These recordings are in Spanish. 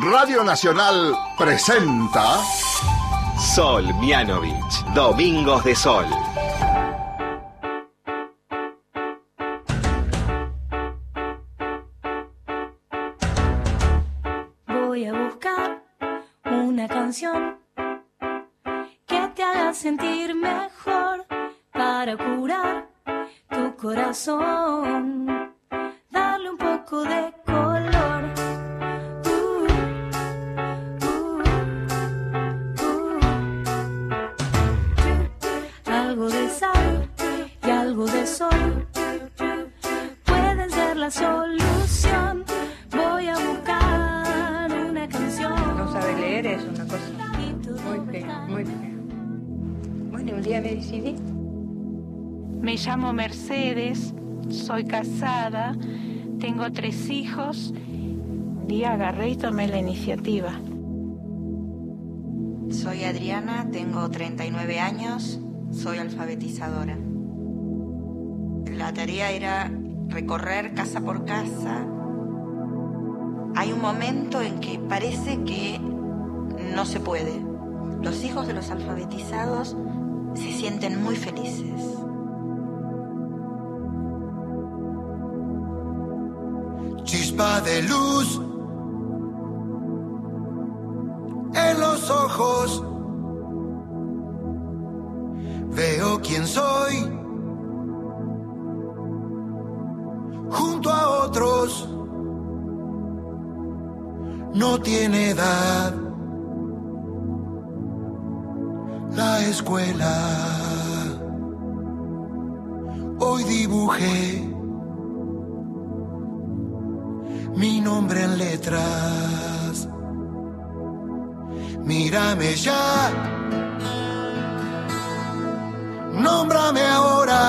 Radio Nacional presenta Sol Mianovich, Domingos de Sol. Voy a buscar una canción que te haga sentir mejor para curar tu corazón. Soy casada, tengo tres hijos y agarré y tomé la iniciativa. Soy Adriana, tengo 39 años, soy alfabetizadora. La tarea era recorrer casa por casa. Hay un momento en que parece que no se puede. Los hijos de los alfabetizados se sienten muy felices. De luz en los ojos. Veo quién soy junto a otros. No tiene edad la escuela. Hoy dibujé mi nombre en letras. Mírame ya, nómbrame ahora.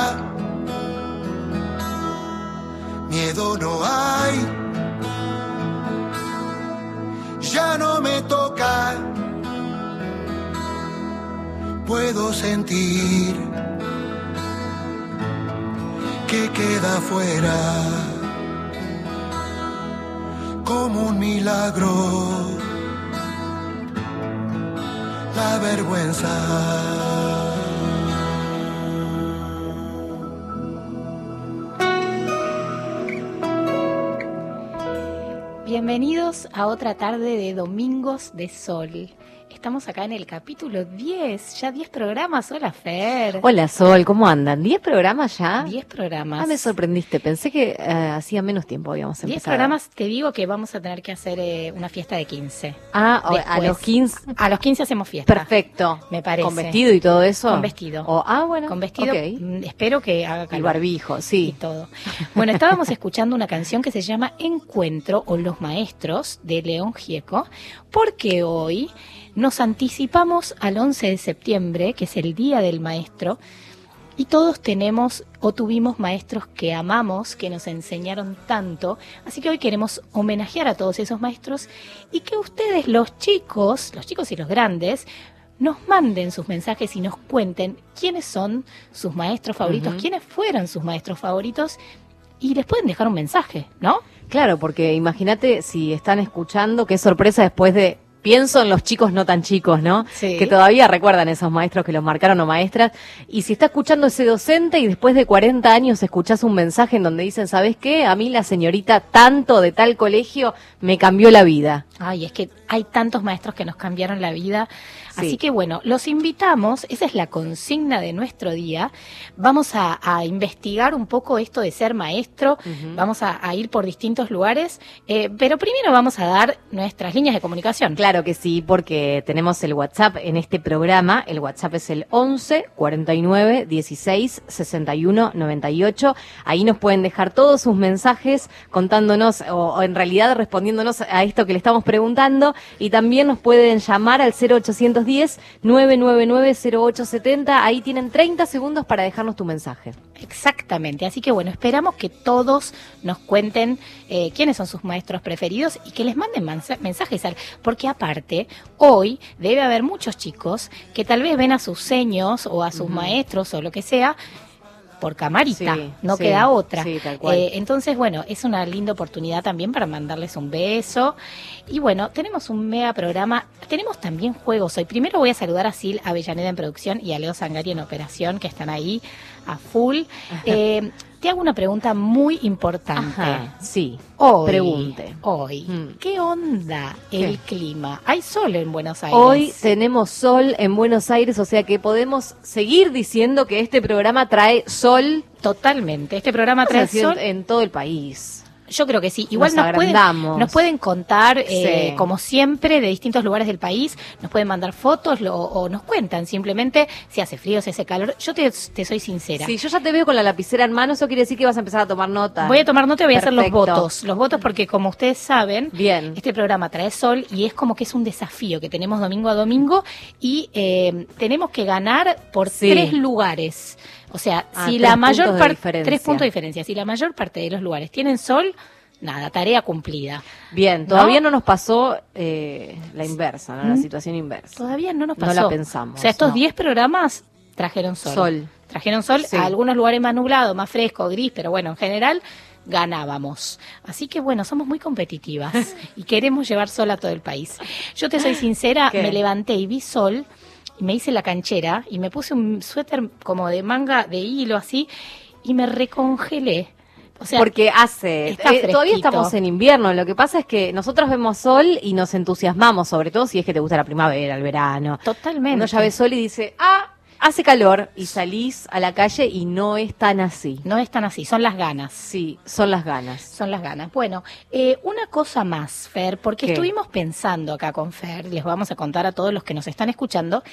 Miedo no hay, ya no me toca. Puedo sentir que queda fuera como un milagro. La vergüenza. Bienvenidos a otra tarde de Domingos de Sol. Estamos acá en el capítulo 10, ya 10 programas. Hola Fer. Hola Sol, ¿cómo andan? ¿10 programas ya? 10 programas. Ah, me sorprendiste, pensé que eh, hacía menos tiempo habíamos 10 empezado. programas, te digo que vamos a tener que hacer eh, una fiesta de 15. Ah, o- a Después. los 15. A los 15 hacemos fiesta. Perfecto. Me parece. ¿Con vestido y todo eso? Con vestido. O- ah, bueno. Con vestido, mm, espero que haga El calor. barbijo, y sí. todo. Bueno, estábamos escuchando una canción que se llama Encuentro o Los Maestros de León Gieco, porque hoy nos anticipamos al 11 de septiembre, que es el Día del Maestro, y todos tenemos o tuvimos maestros que amamos, que nos enseñaron tanto, así que hoy queremos homenajear a todos esos maestros y que ustedes, los chicos, los chicos y los grandes, nos manden sus mensajes y nos cuenten quiénes son sus maestros favoritos, quiénes fueron sus maestros favoritos y les pueden dejar un mensaje, ¿no? Claro, porque imagínate si están escuchando, qué sorpresa después de... Pienso en los chicos no tan chicos, ¿no? Sí. Que todavía recuerdan esos maestros que los marcaron o maestras. Y si está escuchando ese docente y después de 40 años escuchás un mensaje en donde dicen, ¿sabes qué? A mí la señorita tanto de tal colegio me cambió la vida. Ay, es que hay tantos maestros que nos cambiaron la vida. Sí. Así que bueno, los invitamos, esa es la consigna de nuestro día. Vamos a, a investigar un poco esto de ser maestro, vamos a, a ir por distintos lugares, eh, pero primero vamos a dar nuestras líneas de comunicación. Claro que sí, porque tenemos el WhatsApp en este programa. El WhatsApp es el 11 49 16 61 98. Ahí nos pueden dejar todos sus mensajes contándonos o, o en realidad respondiéndonos a esto que le estamos preguntando. Y también nos pueden llamar al 0810 999 0870. Ahí tienen 30 segundos para dejarnos tu mensaje. Exactamente, así que bueno, esperamos que todos nos cuenten eh, quiénes son sus maestros preferidos y que les manden mensajes, al- porque aparte, hoy debe haber muchos chicos que tal vez ven a sus seños o a sus maestros o lo que sea, por camarita, Sí, no sí, queda otra. sí, tal cual. Eh, entonces, bueno, es una linda oportunidad también para mandarles un beso. Y bueno, tenemos un mega programa. Tenemos también juegos hoy. Primero voy a saludar a Sil Avellaneda en producción y a Leo Sangari en operación, que están ahí a full. Eh, te hago una pregunta muy importante. Ajá, sí. Hoy, Pregunte. Hoy, Mm. ¿qué onda el ¿Qué? clima? ¿Hay sol en Buenos Aires? Hoy tenemos sol en Buenos Aires, o sea que podemos seguir diciendo que este programa trae sol Totalmente. Este programa trae sol. en todo el país. Yo creo que sí. Igual Nos nos, pueden, nos pueden contar, eh, Sí. como siempre, de distintos lugares del país. Nos pueden mandar fotos lo- o nos cuentan simplemente si hace frío, si hace calor. Yo te, te soy sincera. Si yo ya te veo con la lapicera en mano, eso quiere decir que vas a empezar a tomar nota. Voy a tomar nota y voy a hacer los votos. Los votos porque, como ustedes saben, Bien. este programa trae sol y es como que es un desafío que tenemos domingo a domingo y eh, tenemos que ganar por Sí. tres lugares. O sea, Ah, si la mayor parte... Tres puntos de diferencia. Si la mayor parte de los lugares tienen sol, nada, tarea cumplida. Bien, todavía no, nos pasó eh, la inversa, ¿no? la ¿Mm? situación inversa. Todavía no nos No pasó. la pensamos, O sea, estos no. 10 programas trajeron sol. Sol. Trajeron sol, Sí. a algunos lugares más nublado, más fresco, gris, pero bueno, en general ganábamos. Así que bueno, somos muy competitivas y queremos llevar sol a todo el país. Yo te soy sincera, ¿Qué? me levanté y vi sol y me hice la canchera y me puse un suéter como de manga de hilo así y me recongelé. O sea, Porque hace, eh, todavía estamos en invierno, lo que pasa es que nosotros vemos sol y nos entusiasmamos, sobre todo si es que te gusta la primavera, el verano. totalmente. Uno ya ve sol y dice, ah, hace calor, y salís a la calle y no es tan así. No es tan así, son las ganas. Sí, son las ganas. Son las ganas. Bueno, eh, una cosa más, Fer, porque ¿Qué? estuvimos pensando acá con Fer, les vamos a contar a todos los que nos están escuchando,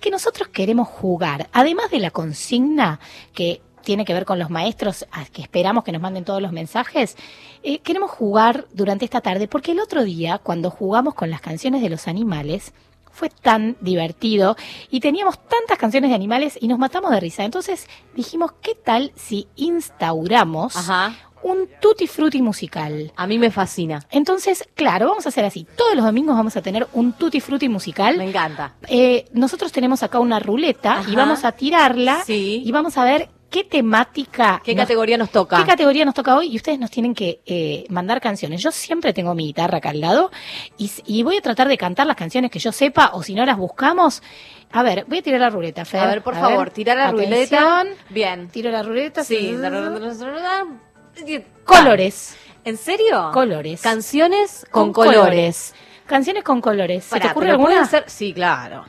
que nosotros queremos jugar, además de la consigna que tiene que ver con los maestros, a que esperamos que nos manden todos los mensajes, eh, queremos jugar durante esta tarde, porque el otro día, cuando jugamos con las canciones de los animales, fue tan divertido y teníamos tantas canciones de animales y nos matamos de risa. Entonces dijimos, ¿qué tal si instauramos Ajá. un tutti frutti musical. A mí me fascina. Entonces, claro, vamos a hacer así. Todos los domingos vamos a tener un tutti frutti musical. Me encanta. Eh, nosotros tenemos acá una ruleta y vamos a tirarla Sí. y vamos a ver qué temática, ¿Qué nos- categoría nos toca? qué categoría nos toca hoy y ustedes nos tienen que eh, mandar canciones. Yo siempre tengo mi guitarra acá al lado y, voy a tratar de cantar las canciones que yo sepa o si no las buscamos. A ver, voy a tirar la ruleta, Fer. A ver, por favor, tirar la Atención. ruleta. Bien. Tiro la ruleta. Sí. Colores. ¿En serio? Colores. Canciones con, colores. Canciones con colores. ¿Se te Pará, ocurre pero alguna? ser, sí, claro.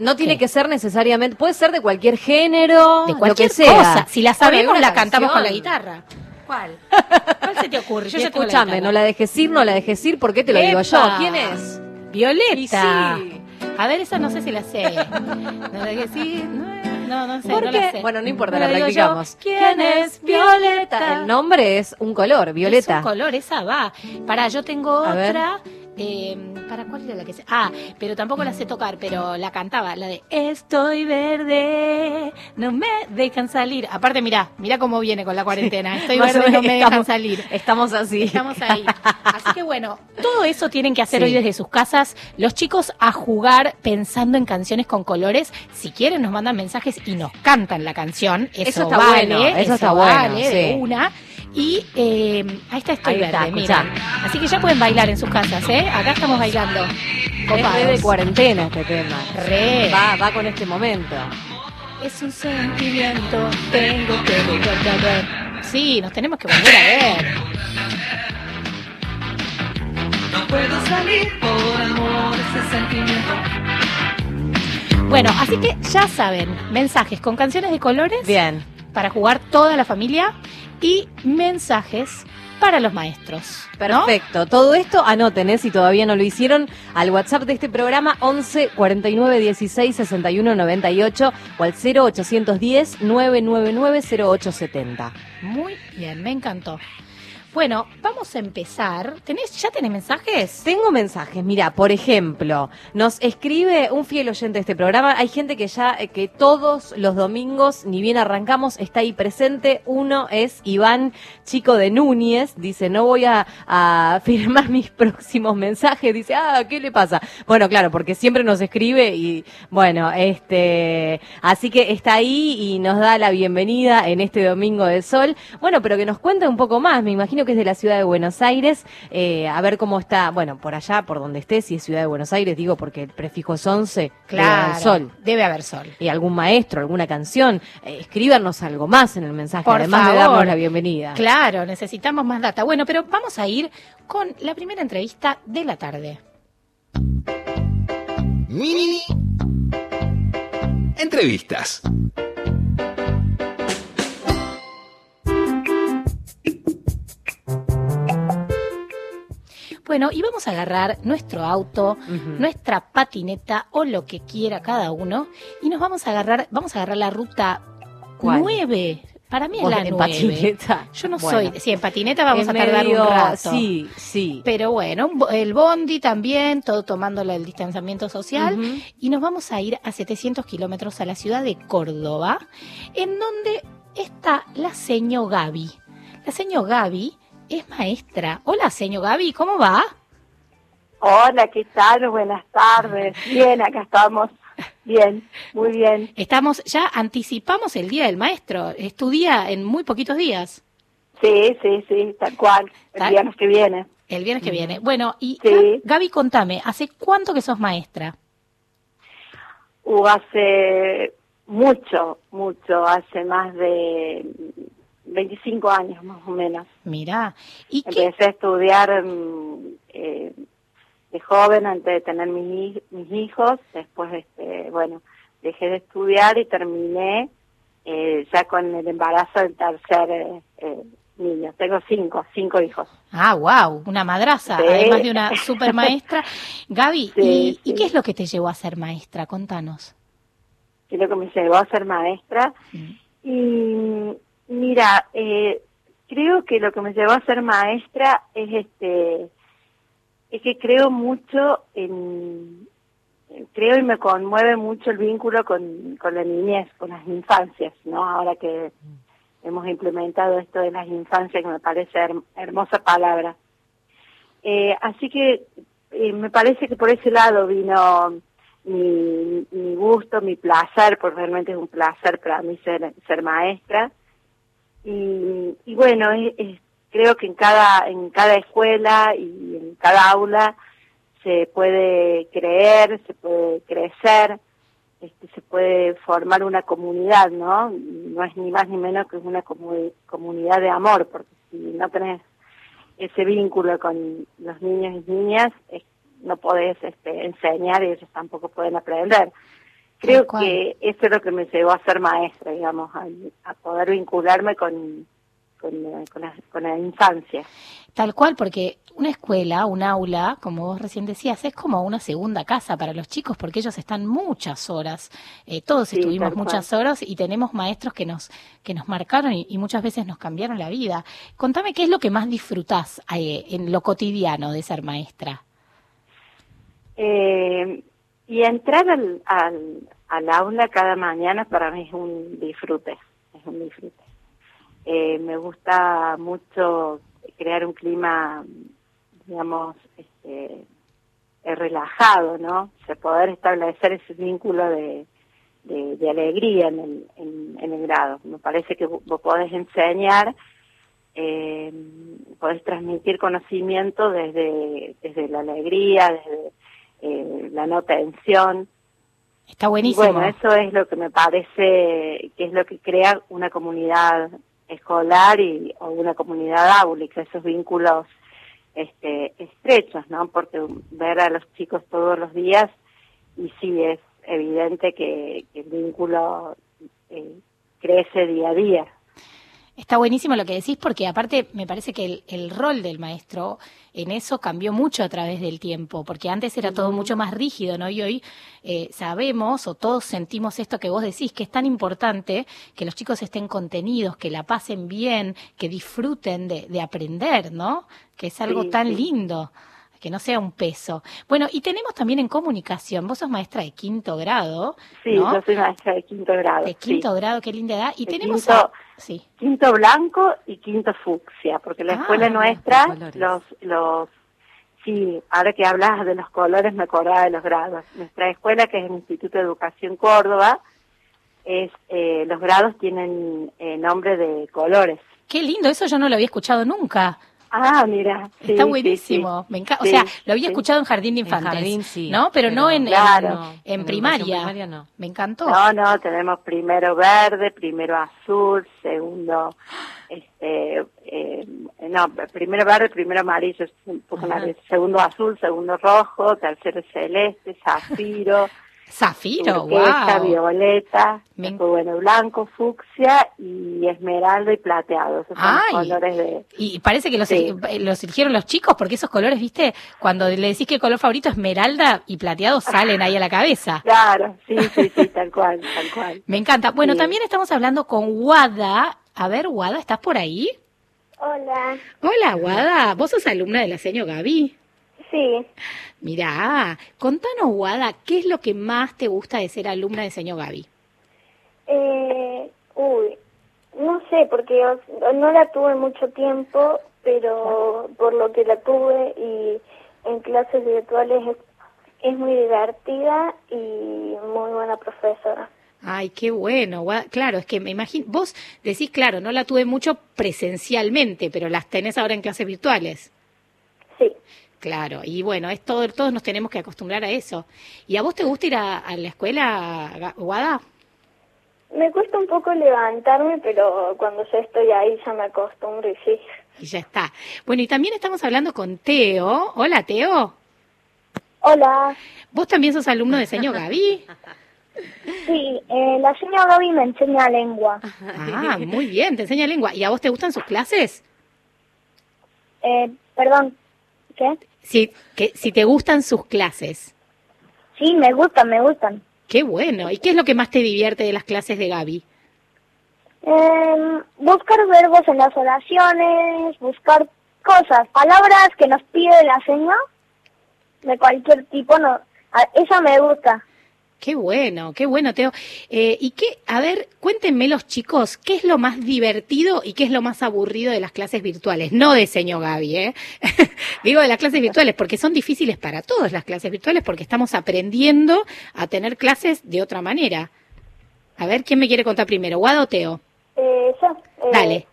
No tiene ¿Qué? que ser necesariamente, puede ser de cualquier género, de lo cualquier que sea. cosa. Si la sabemos, la cantamos con la guitarra. ¿Cuál? ¿Cuál se te ocurre? Yo la escúchame, guitarra. no la dejes ir, no la dejes ir, ¿por qué te lo digo yo? ¿Quién es? Violeta. Y sí. A ver, esa no sé si la sé. No la que sí. No, no sé, ¿Por no qué? la sé. Bueno, no importa, No la digo yo. practicamos. ¿Quién es Violeta? El nombre es un color, violeta. Es un color, esa va. Pará, yo tengo A ver. Eh, ¿Para cuál era la que sé? Ah, pero tampoco la sé tocar, pero la cantaba, la de Estoy verde, no me dejan salir. Aparte, mirá, mirá cómo viene con la cuarentena. Estoy verde, no me dejan estamos- salir. Estamos así. Estamos ahí. Así que bueno, todo eso tienen que hacer Sí. hoy desde sus casas. Los chicos a jugar pensando en canciones con colores. Si quieren, nos mandan mensajes y nos cantan la canción. Eso, Eso está vale, bueno, eso está bueno, vale de sí. una. Y eh, ahí está Estoy Ahí está, Verde, escuchá. miren. Así que ya pueden bailar en sus casas, ¿eh? Acá estamos bailando. Es Copados. re de cuarentena este tema. Re. Va, va con este momento. Es un sentimiento, tengo que volverte a ver. Sí, nos tenemos que volver a ver. No puedo salir por amor ese sentimiento. Bueno, así que ya saben, mensajes con canciones de colores Bien. Para jugar toda la familia y mensajes para los maestros. ¿no? Perfecto. Todo esto anoten, ¿eh? si todavía no lo hicieron, al WhatsApp de este programa 11 49 16 61 98 o al 0810 999 0870. Muy bien, me encantó. Bueno, vamos a empezar. ¿Tenés, ¿Ya tenés mensajes? Tengo mensajes. Mira, por ejemplo, nos escribe un fiel oyente de este programa. Hay gente que ya, eh, que todos los domingos, ni bien arrancamos, está ahí presente. Uno es Iván Chico de Núñez. Dice, no voy a, a firmar mis próximos mensajes. Dice, ah, ¿qué le pasa? Bueno, claro, porque siempre nos escribe y, bueno, este, así que está ahí y nos da la bienvenida en este domingo de sol. Bueno, pero que nos cuente un poco más. Me imagino que es de la ciudad de Buenos Aires. Eh, a ver cómo está, bueno, por allá, por donde esté, si es ciudad de Buenos Aires, digo, porque el prefijo es 11. Claro, el sol. Debe haber sol. Y algún maestro, alguna canción. Eh, escríbanos algo más en el mensaje, Por además favor. de darnos la bienvenida. Claro, necesitamos más data. Bueno, pero vamos a ir con la primera entrevista de la tarde. Mini entrevistas. Bueno, y vamos a agarrar nuestro auto, nuestra patineta o lo que quiera cada uno y nos vamos a agarrar, vamos a agarrar la ruta ¿Cuál? 9. Para mí es la en 9. patineta. Yo no Bueno. soy, sí, en patineta vamos a tardar medio- un rato. Sí, sí. Pero bueno, el bondi también, todo tomando el distanciamiento social. Y nos vamos a ir a 700 kilómetros a la ciudad de Córdoba, en donde está la seño Gaby. La seño Gaby es maestra. Hola, seño Gaby, ¿cómo va? Hola, ¿qué tal? Buenas tardes. Bien, acá estamos. Bien, muy bien. Estamos, ya anticipamos el Día del Maestro. Es tu día en muy poquitos días. Sí, sí, sí, tal cual. El Tal- viernes que viene. El viernes que viene. Bueno, y Sí. Ga- Gaby, contame, ¿hace cuánto que sos maestra? Uh, hace mucho, mucho, hace más de 25 años más o menos. Mirá, ¿y qué? Empecé a estudiar mm, eh, de joven antes de tener mis, mis hijos. Después, este, bueno, dejé de estudiar y terminé eh, ya con el embarazo del tercer eh, eh, niño. Tengo cinco, cinco hijos. Ah, wow, una madraza, Sí. además de una super maestra. Gaby, Sí, ¿y, sí. y qué es lo que te llevó a ser maestra? Contanos. que es lo que me llevó a ser maestra. Y mira, eh, creo que lo que me llevó a ser maestra es este, es que creo mucho en, creo y me conmueve mucho el vínculo con, con la niñez, con las infancias, ¿no? Ahora que hemos implementado esto de las infancias, que me parece her- hermosa palabra. Eh, así que eh, me parece que por ese lado vino mi, mi gusto, mi placer, porque realmente es un placer para mí ser, ser maestra. Y, y bueno, creo que en cada, en cada escuela y en cada aula se puede creer, se puede crecer, este, se puede formar una comunidad, ¿no? No es ni más ni menos que una comu- comunidad de amor, porque si no tenés ese vínculo con los niños y niñas, es- no podés este, enseñar y ellos tampoco pueden aprender. Creo que eso es lo que me llevó a ser maestra, digamos, a, a poder vincularme con, con, eh, con la, con la infancia. Tal cual, porque una escuela, un aula, como vos recién decías, es como una segunda casa para los chicos, porque ellos están muchas horas, eh, todos Sí, estuvimos cual. muchas horas y tenemos maestros que nos que nos marcaron y, y muchas veces nos cambiaron la vida. Contame qué es lo que más disfrutás eh, en lo cotidiano de ser maestra. Eh, y entrar al, al, al aula cada mañana para mí es un disfrute, es un disfrute. Eh, me gusta mucho crear un clima, digamos, este, eh, relajado, ¿no? O sea, poder establecer ese vínculo de, de, alegría en el, en, el grado. Me parece que vos podés enseñar, eh, podés transmitir conocimiento desde, desde la alegría, desde eh, la no tensión. Está Y buenísimo. bueno, eso es lo que me parece que es lo que crea una comunidad escolar y o una comunidad áulica, esos vínculos este, estrechos, ¿no? Porque ver a los chicos todos los días y sí es evidente que, que el vínculo eh, crece día a día. Está buenísimo lo que decís porque aparte me parece que el, el rol del maestro en eso cambió mucho a través del tiempo, porque antes era todo mucho más rígido, ¿no? Y hoy eh, sabemos o todos sentimos esto que vos decís, que es tan importante que los chicos estén contenidos, que la pasen bien, que disfruten de, de aprender, ¿no? Que es algo Sí, tan sí. lindo que no sea un peso. Bueno, y tenemos también en comunicación, vos sos maestra de quinto grado, Sí, ¿no? yo soy maestra de quinto grado. de sí. quinto grado, qué linda edad. Y De tenemos quinto- a- sí. Quinto blanco y quinto fucsia, porque la Ah, escuela los nuestra, colores. los, los, sí, ahora que hablas de los colores me acordaba de los grados. Nuestra escuela, que es el Instituto de Educación Córdoba, es, eh, los grados tienen eh, nombre de colores. Qué lindo, eso yo no lo había escuchado nunca. Ah, mira. sí, Está buenísimo, sí. me encanta. O sea, lo había sí. escuchado en jardín de En infantes, jardín, sí, ¿no? Pero, no en, Claro. en- No, en en primaria. primaria no. Me encantó. No, no, tenemos primero verde, primero azul, segundo, este, eh, no, primero verde, primero amarillo, es un poco más- segundo azul, segundo rojo, tercero celeste, zafiro, Zafiro, turquesa, wow. violeta, Me- bueno, blanco, fucsia y esmeralda y plateado. Esos son Ay. los colores de... Y parece que los, Sí. eh, los eligieron los chicos porque esos colores, viste, cuando le decís que el color favorito esmeralda y plateado salen ahí a la cabeza. Claro, sí, sí, sí, tal cual, tal cual. Me encanta. Bueno, Sí. también estamos hablando con Wada. A ver, Wada, ¿estás por ahí? Hola, Hola, Wada. Vos sos alumna de la seño Gaby. Sí. Mirá, contanos, Wada, ¿qué es lo que más te gusta de ser alumna de señor Gaby? Eh, uy, no sé, porque no la tuve mucho tiempo, pero por lo que la tuve y en clases virtuales es, es muy divertida y muy buena profesora. Ay, qué bueno. Claro, es que me imagino, vos decís, claro, no la tuve mucho presencialmente, pero las tenés ahora en clases virtuales. Sí, Claro, y bueno, es todo, todos nos tenemos que acostumbrar a eso. ¿Y a vos te gusta ir a, a la escuela, Guada? me cuesta un poco levantarme, pero cuando ya estoy ahí ya me acostumbro y sí. Y ya está. Bueno, y también estamos hablando con Teo. Hola, Teo. Hola, ¿Vos también sos alumno de señor Gaby? sí, eh, la señora Gaby me enseña lengua. Ah, muy bien, te enseña lengua. ¿Y a vos te gustan sus clases? Eh, perdón, ¿qué? Si, que, si te gustan sus clases. Sí, me gustan, me gustan. Qué bueno. ¿Y qué es lo que más te divierte de las clases de Gaby? Eh, buscar verbos en las oraciones, buscar cosas, palabras que nos pide la señora de cualquier tipo, no, esa me gusta. Qué bueno, qué bueno, Teo. Eh, y qué, a ver, cuéntenme los chicos, ¿qué es lo más divertido y qué es lo más aburrido de las clases virtuales? No de señor Gaby, ¿eh? Digo de las clases virtuales, porque son difíciles para todos las clases virtuales, porque estamos aprendiendo a tener clases de otra manera. A ver, ¿quién me quiere contar primero? ¿Guado o Teo? Eh, yo, eh, Dale.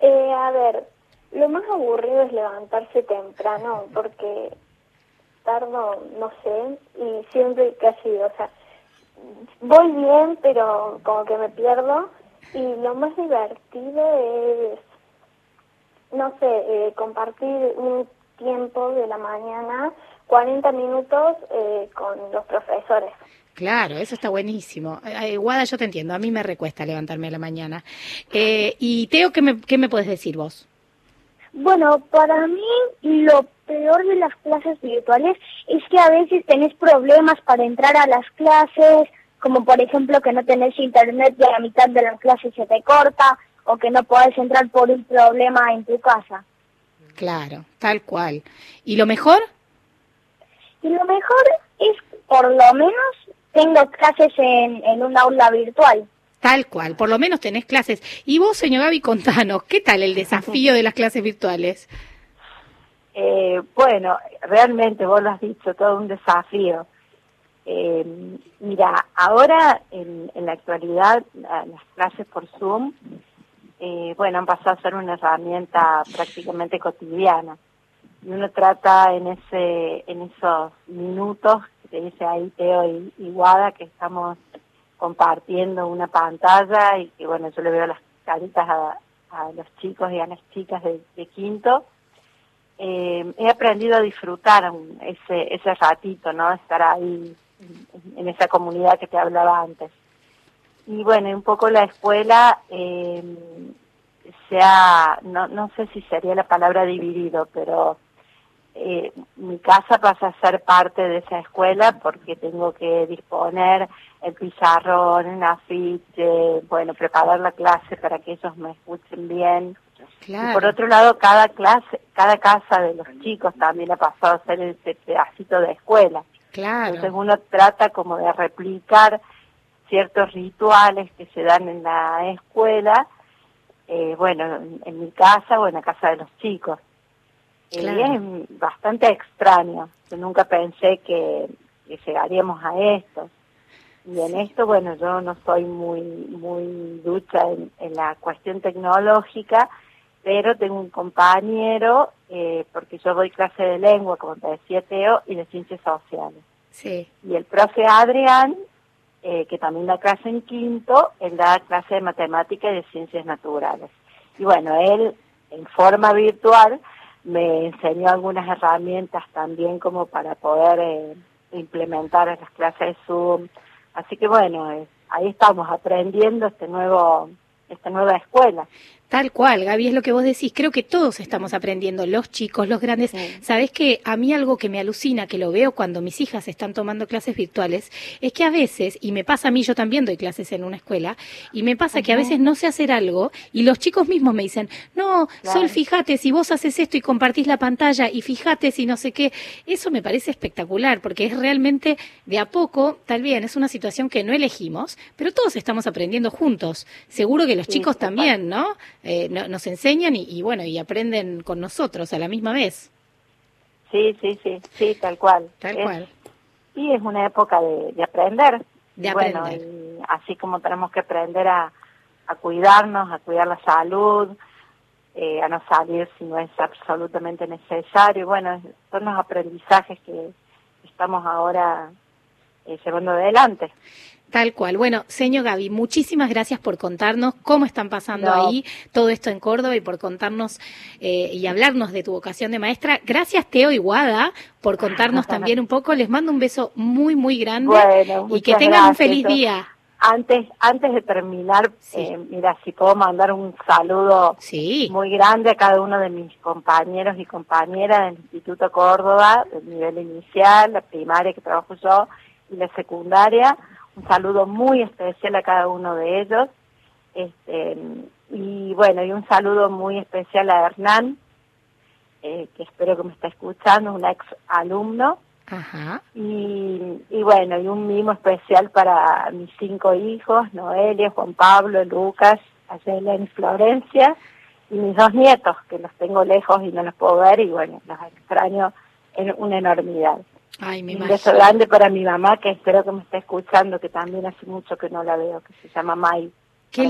eh, a ver, lo más aburrido es levantarse temprano porque tardo, no sé, y siempre casi, o sea, voy bien, pero como que me pierdo. Y lo más divertido es, no sé, eh, compartir un tiempo de la mañana, 40 minutos eh, con los profesores. Claro, eso está buenísimo. Eh, eh, Guada, yo te entiendo, a mí me recuesta levantarme a la mañana. Y Teo, ¿qué me, qué me puedes decir vos? Bueno, para mí lo peor de las clases virtuales es que a veces tenés problemas para entrar a las clases, como por ejemplo que no tenés internet y a la mitad de la clase se te corta, o que no podés entrar por un problema en tu casa. Claro, tal cual. ¿Y lo mejor? Y lo mejor es, por lo menos, tengo clases en, en un aula virtual. Tal cual, por lo menos tenés clases. Y vos, señor Gaby, contanos, ¿qué tal el desafío de las clases virtuales? Eh, bueno, realmente vos lo has dicho, todo un desafío. Eh, mira, ahora en, en la actualidad la- las clases por Zoom, eh, bueno, han pasado a ser una herramienta prácticamente cotidiana. Y uno trata en ese, en esos minutos que te dice ahí Teo y, y Guada que estamos compartiendo una pantalla y que bueno, yo le veo las caritas a, los chicos y a las chicas de, quinto eh, he aprendido a disfrutar ese, ese ratito, ¿no? Estar ahí en, en esa comunidad que te hablaba antes. Y bueno, un poco la escuela, eh, se ha, no, no sé si sería la palabra dividido, pero eh, mi casa pasa a ser parte de esa escuela porque tengo que disponer el pizarrón, el afiche, bueno, preparar la clase para que ellos me escuchen bien. Y por otro lado, cada clase, cada casa de los chicos también ha pasado a ser ese pedacito de escuela. Claro. Entonces uno trata como de replicar ciertos rituales que se dan en la escuela, eh, bueno, en, en mi casa o en la casa de los chicos. Claro. Y es bastante extraño. Yo nunca pensé que, que llegaríamos a esto. Y en esto, bueno, yo no soy muy muy ducha en, en la cuestión tecnológica, pero tengo un compañero, eh, porque yo doy clase de lengua, como te decía Teo, y de ciencias sociales. Sí. Y el profe Adrián, eh, que también da clase en quinto, él da clase de matemática y de ciencias naturales. Y bueno, él en forma virtual me enseñó algunas herramientas también como para poder eh, implementar en las clases de Zoom. Así que bueno, eh, ahí estamos aprendiendo este nuevo, esta nueva escuela. Tal cual, Gaby, es lo que vos decís. Creo que todos estamos aprendiendo, los chicos, los grandes. Sabés que a mí algo que me alucina, que lo veo cuando mis hijas están tomando clases virtuales, es que a veces, y me pasa a mí, yo también doy clases en una escuela, y me pasa que a veces no sé hacer algo y los chicos mismos me dicen, no, Claro. Sol, fíjate, si vos haces esto y compartís la pantalla y fíjate si no sé qué, eso me parece espectacular, porque es realmente de a poco, tal bien, es una situación que no elegimos, pero todos estamos aprendiendo juntos. Seguro que los Sí, chicos también, ¿no? Eh, no- nos enseñan y, y bueno, y aprenden con nosotros a la misma vez. Sí, sí, sí, sí, tal cual. Tal Es- cual. Y es una época de, de aprender. De Y bueno, aprender. y así como tenemos que aprender a, a cuidarnos, a cuidar la salud, eh, a no salir si no es absolutamente necesario. Bueno, son los aprendizajes que estamos ahora eh, llevando adelante. Tal cual. Bueno, señor Gaby, muchísimas gracias por contarnos cómo están pasando No. ahí todo esto en Córdoba y por contarnos eh, y hablarnos de tu vocación de maestra. Gracias, Teo y Guada, por contarnos también un poco. Les mando un beso muy, muy grande Bueno, y que tengan un feliz día. Antes, antes de terminar, eh, mira, si puedo mandar un saludo muy grande a cada uno de mis compañeros y compañeras del Instituto Córdoba, del nivel inicial, la primaria que trabajo yo y la secundaria. Un saludo muy especial a cada uno de ellos. Este, y bueno, y un saludo muy especial a Hernán, eh, que espero que me está escuchando, un ex alumno. Ajá. Y, y bueno, y un mimo especial para mis cinco hijos, Noelia, Juan Pablo, Lucas, Ayela y Florencia, y mis dos nietos, que los tengo lejos y no los puedo ver, y bueno, los extraño en una enormidad. Ay, me un beso grande para mi mamá, que espero que me esté escuchando, que también hace mucho que no la veo, que se llama May. Qué.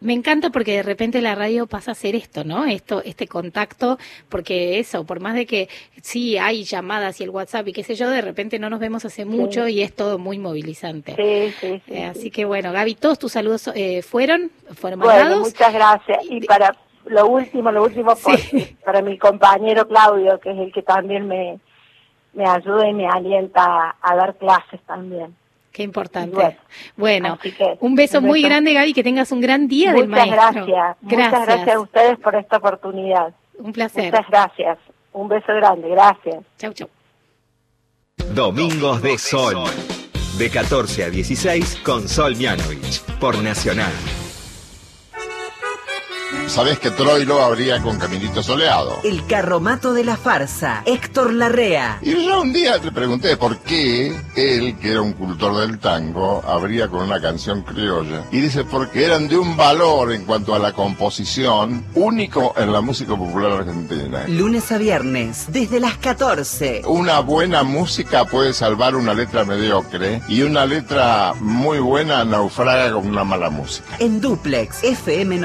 Me encanta porque de repente la radio pasa a ser esto, ¿no? Esto, este contacto, porque eso, por más de que sí hay llamadas y el WhatsApp y qué sé yo, de repente no nos vemos hace mucho y es todo muy movilizante. Sí, sí, sí. Eh, así que bueno, Gaby, todos tus saludos eh, fueron, fueron Bueno, mandados. muchas gracias. Y para lo último, lo último, por- para mi compañero Claudio, que es el que también me, me ayuda y me alienta a, dar clases también. Qué importante. Bueno, Bueno, así que, un beso un muy beso. grande, Gaby, que tengas un gran día del Muchas maestro. gracias. Muchas gracias a ustedes por esta oportunidad. Un placer. Muchas gracias. Un beso grande. Gracias. Chau, chau. Domingos de Sol. De 14 a 16 con Sol Mianovich. Por Nacional. ¿Sabés que Troilo habría con Caminito Soleado? El carromato de la farsa, Héctor Larrea. Y yo un día le pregunté por qué él, que era un cultor del tango, habría con una canción criolla. Y dice, porque eran de un valor en cuanto a la composición único en la música popular argentina. Lunes a viernes, desde las 14. Una buena música puede salvar una letra mediocre y una letra muy buena naufraga con una mala música. En Duplex, FM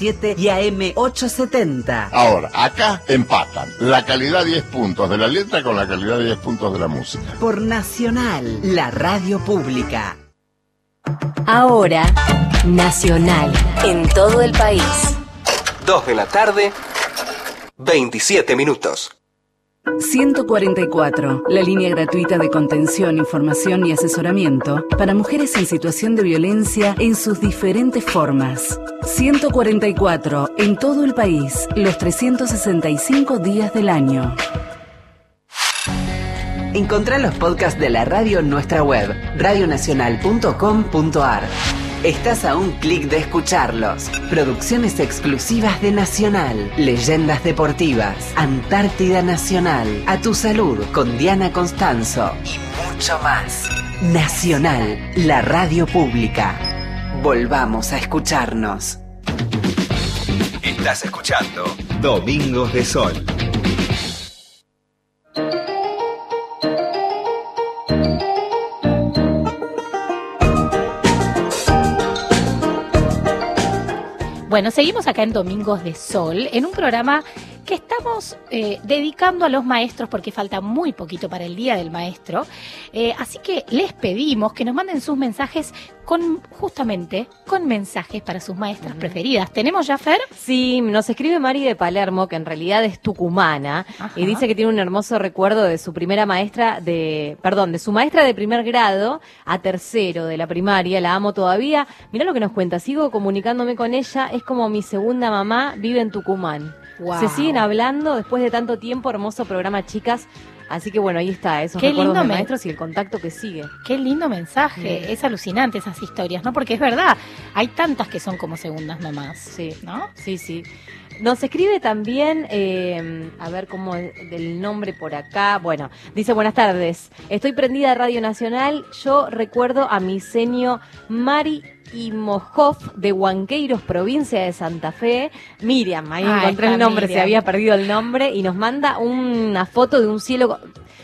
987 y AM 870. Ahora, acá empatan la calidad 10 puntos de la letra con la calidad 10 puntos de la música. Por Nacional, la radio pública. Ahora, Nacional, en todo el país. 2 de la tarde, 27 minutos. 144, la línea gratuita de contención, información y asesoramiento para mujeres en situación de violencia en sus diferentes formas. 144, en todo el país, los 365 días del año. Encontrá los podcasts de la radio en nuestra web, radionacional.com.ar. Estás a un clic de escucharlos. Producciones exclusivas de Nacional, Leyendas Deportivas, Antártida Nacional, A Tu Salud con Diana Constanzo y mucho más. Nacional, la radio pública. Volvamos a escucharnos. Estás escuchando Domingos de Sol. Bueno, seguimos acá en Domingos de Sol, en un programa que estamos eh, dedicando a los maestros porque falta muy poquito para el Día del Maestro. Eh, así que les pedimos que nos manden sus mensajes con, justamente, con mensajes para sus maestras preferidas. ¿Tenemos ya, Fer? Sí, nos escribe Mari de Palermo, que en realidad es tucumana, y dice que tiene un hermoso recuerdo de su primera maestra de, perdón, de su maestra de primer grado a tercero de la primaria, la amo todavía. Mira lo que nos cuenta, sigo comunicándome con ella, es como mi segunda mamá, vive en Tucumán. Wow. Se siguen hablando después de tanto tiempo, hermoso programa, chicas. Así que bueno, ahí está, esos Qué recuerdos lindo de maestros y el contacto que sigue. Qué lindo mensaje, es alucinante esas historias, ¿no? Porque es verdad, hay tantas que son como segundas mamás, Sí. ¿no? Sí, sí. Nos escribe también, eh, a ver cómo es del nombre por acá. Bueno, dice buenas tardes. Estoy prendida a Radio Nacional. Yo recuerdo a mi seño Mari Imojov de Huanqueiros, provincia de Santa Fe. Miriam, ahí Ah, encontré el nombre, se había perdido el nombre y nos manda una foto de un cielo.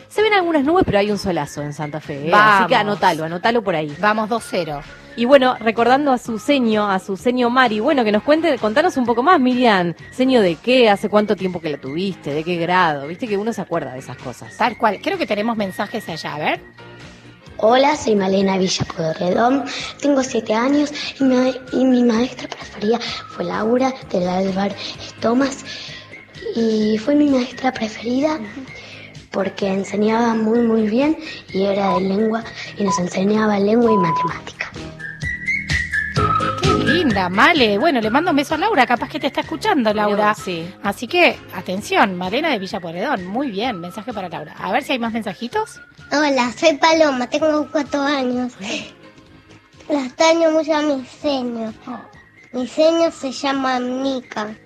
Se ven algunas nubes, pero hay un solazo en Santa Fe. ¿eh? Así que Vamos. anotalo, anotalo por ahí. Vamos 2-0. Y bueno, recordando a su seño, a su seño Mari, bueno, que nos cuente, contanos un poco más, Miriam. ¿Seño de qué? ¿Hace cuánto tiempo que la tuviste? ¿De qué grado? Viste que uno se acuerda de esas cosas. Tal cual, creo que tenemos mensajes allá, a ver. Hola, soy Malena Villa tengo siete años y mi, y mi maestra preferida fue Laura del Álvaro Thomas y fue mi maestra preferida porque enseñaba muy muy bien y era de lengua y nos enseñaba lengua y matemática. Linda, Male. Bueno, le mando un beso a Laura, capaz que te está escuchando, Laura. Sí. Así que, atención, Malena de Villa Pueyrredón. Muy bien, mensaje para Laura. A ver si hay más mensajitos. Hola, soy Paloma, tengo cuatro años. La extraño mucho a mi seño. Mi seño se llama Mica.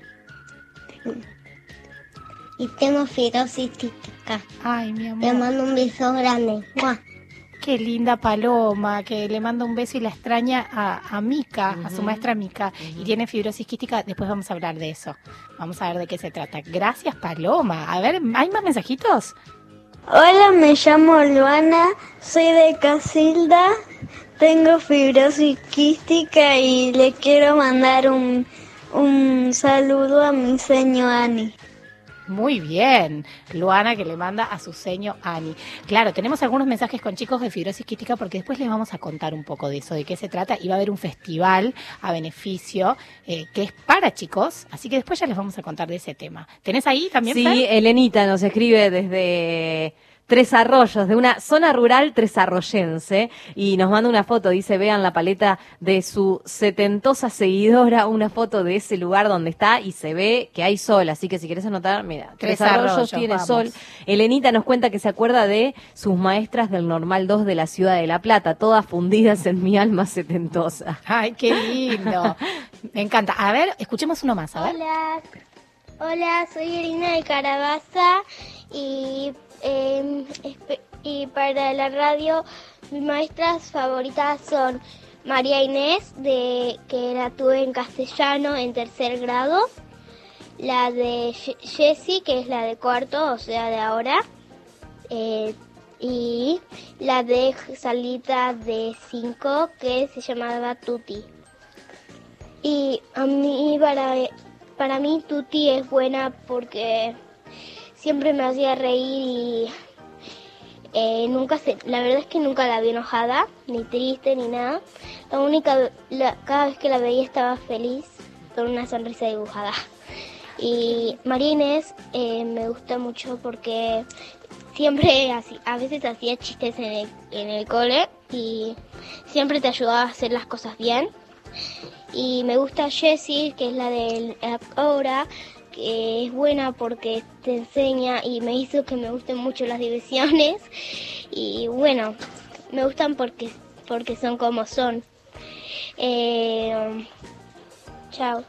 Y tengo fibrosis cística. Ay, mi amor. Le mando un beso grande. ¡Mua! Qué linda Paloma, que le manda un beso y la extraña a, a Mica, a su maestra Mica, y tiene fibrosis quística. Después vamos a hablar de eso. Vamos a ver de qué se trata. Gracias, Paloma. A ver, ¿hay más mensajitos? Hola, me llamo Luana, soy de Casilda, tengo fibrosis quística y le quiero mandar un, un saludo a mi señor Ani. Muy bien, Luana que le manda a su seño Ani. Claro, tenemos algunos mensajes con chicos de fibrosis quística porque después les vamos a contar un poco de eso, de qué se trata. Y va a haber un festival a beneficio eh, que es para chicos, así que después ya les vamos a contar de ese tema. ¿Tenés ahí también? Sí, Fer? Elenita nos escribe desde Tres Arroyos, de una zona rural tresarroyense, y nos manda una foto, dice, vean la paleta de su setentosa seguidora, una foto de ese lugar donde está y se ve que hay sol, así que si querés anotar, mira, Tres, Tres Arroyos, Arroyos, tiene vamos. sol. Elenita nos cuenta que se acuerda de sus maestras del Normal 2 de la ciudad de La Plata, todas fundidas en mi alma setentosa. Ay, qué lindo. Me encanta. A ver, escuchemos uno más, a ver. Hola, hola, soy Irina de Carabaza y, espe- y para la radio mis maestras favoritas son María Inés, de que la tuve en castellano en tercer grado, la de Jessie, que es la de cuarto, o sea, de ahora, eh, y la de Salita de cinco, que se llamaba Tuti. Y a mí, para, para mí, Tuti es buena porque siempre me hacía reír y eh, nunca se, la verdad es que nunca la vi enojada, ni triste, ni nada. La única, la- cada vez que la veía estaba feliz, con una sonrisa dibujada. Y María Inés eh, me gusta mucho porque siempre, así, a veces hacía chistes en el, en el cole y siempre te ayudaba a hacer las cosas bien. Y me gusta Jessie, que es la app ahora, que es buena porque te enseña y me hizo que me gusten mucho las divisiones. Y bueno, me gustan porque, porque son como son. Eh, chao.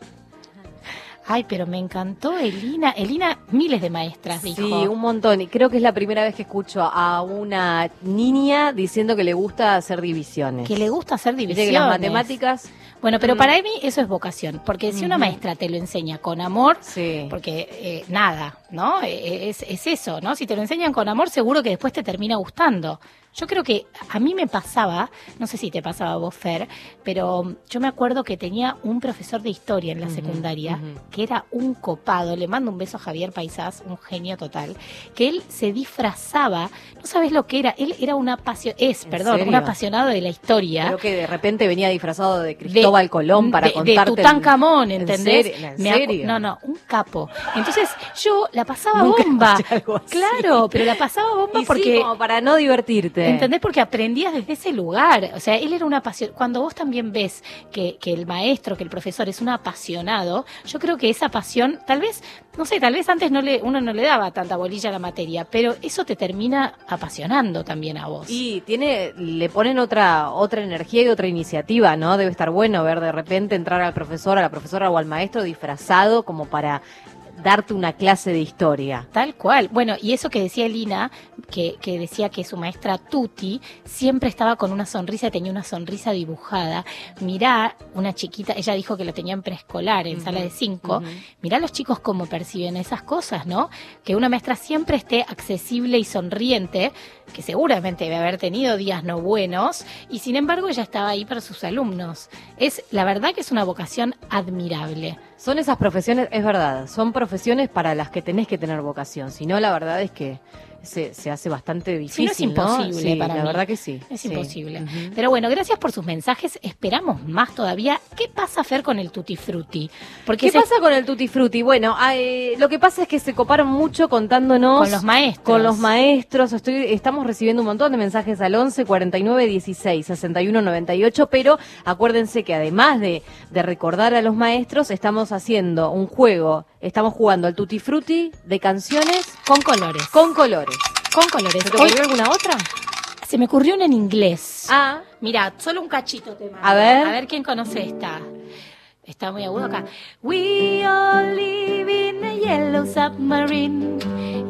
Ay, pero me encantó Elina. Elina, miles de maestras, dijo. Sí, un montón. Y creo que es la primera vez que escucho a una niña diciendo que le gusta hacer divisiones. Que le gusta hacer Dice divisiones. que las matemáticas. Bueno, pero Mm. para mí eso es vocación, porque si una maestra te lo enseña con amor, Sí. porque eh, nada, ¿no? Eh, Es, es eso, ¿no? Si te lo enseñan con amor, seguro que después te termina gustando. Yo creo que a mí me pasaba, no sé si te pasaba a vos, Fer, pero yo me acuerdo que tenía un profesor de historia en la secundaria que era un copado, le mando un beso a Javier Paisás, un genio total, que él se disfrazaba, no sabes lo que era, él era un apasionado, es, perdón, un apasionado de la historia. Creo que de repente venía disfrazado de Cristóbal Colón para de, contarte. de Tutankamón, ¿En ¿entendés? serio? ¿En Me serio? No, no, un capo. Entonces yo la pasaba Nunca bomba. escuché algo así. Claro, pero la pasaba bomba Y sí, porque como para no divertirte. ¿Entendés? Porque aprendías desde ese lugar. O sea, él era un apasionado. Cuando vos también ves que, que el maestro, que el profesor es un apasionado, yo creo que esa pasión, tal vez, no sé, tal vez antes no le, uno no le daba tanta bolilla a la materia, pero eso te termina apasionando también a vos. Y tiene, le ponen otra, otra energía y otra iniciativa, ¿no? Debe estar bueno ver de repente entrar al profesor, a la profesora o al maestro disfrazado como para darte una clase de historia. Tal cual. Bueno, y eso que decía Elina, que, que decía que su maestra Tuti siempre estaba con una sonrisa, tenía una sonrisa dibujada. Mirá, una chiquita, ella dijo que lo tenía en preescolar, en sala de cinco. ujú. Mirá los chicos cómo perciben esas cosas, ¿no? Que una maestra siempre esté accesible y sonriente, que seguramente debe haber tenido días no buenos, y sin embargo ella estaba ahí para sus alumnos. Es, la verdad que es una vocación admirable. Son esas profesiones, es verdad, son profesiones para las que tenés que tener vocación. Si no, la verdad es que se, se hace bastante Si no, difícil. es imposible Sí, para La mí. verdad que sí. Es sí. imposible. Pero bueno, gracias por sus mensajes. Esperamos más todavía. ¿Qué pasa, Fer, con el Tutti Frutti? Porque ¿Qué se- pasa con el Tutti Frutti? Bueno, eh, lo que pasa es que se coparon mucho contándonos Con los maestros. Con los maestros, estoy, estamos recibiendo un montón de mensajes al 11 49 16 61 98, pero acuérdense que además de, de recordar a los maestros, estamos haciendo un juego, estamos jugando al Tutti Frutti de canciones con colores. Con colores. Con colores. ¿Se te Hoy- ocurrió alguna otra? Se me ocurrió una en inglés. Ah. Mira, solo un cachito te mando. A ver. A ver quién conoce esta. Está muy agudo acá. We all live in a yellow submarine.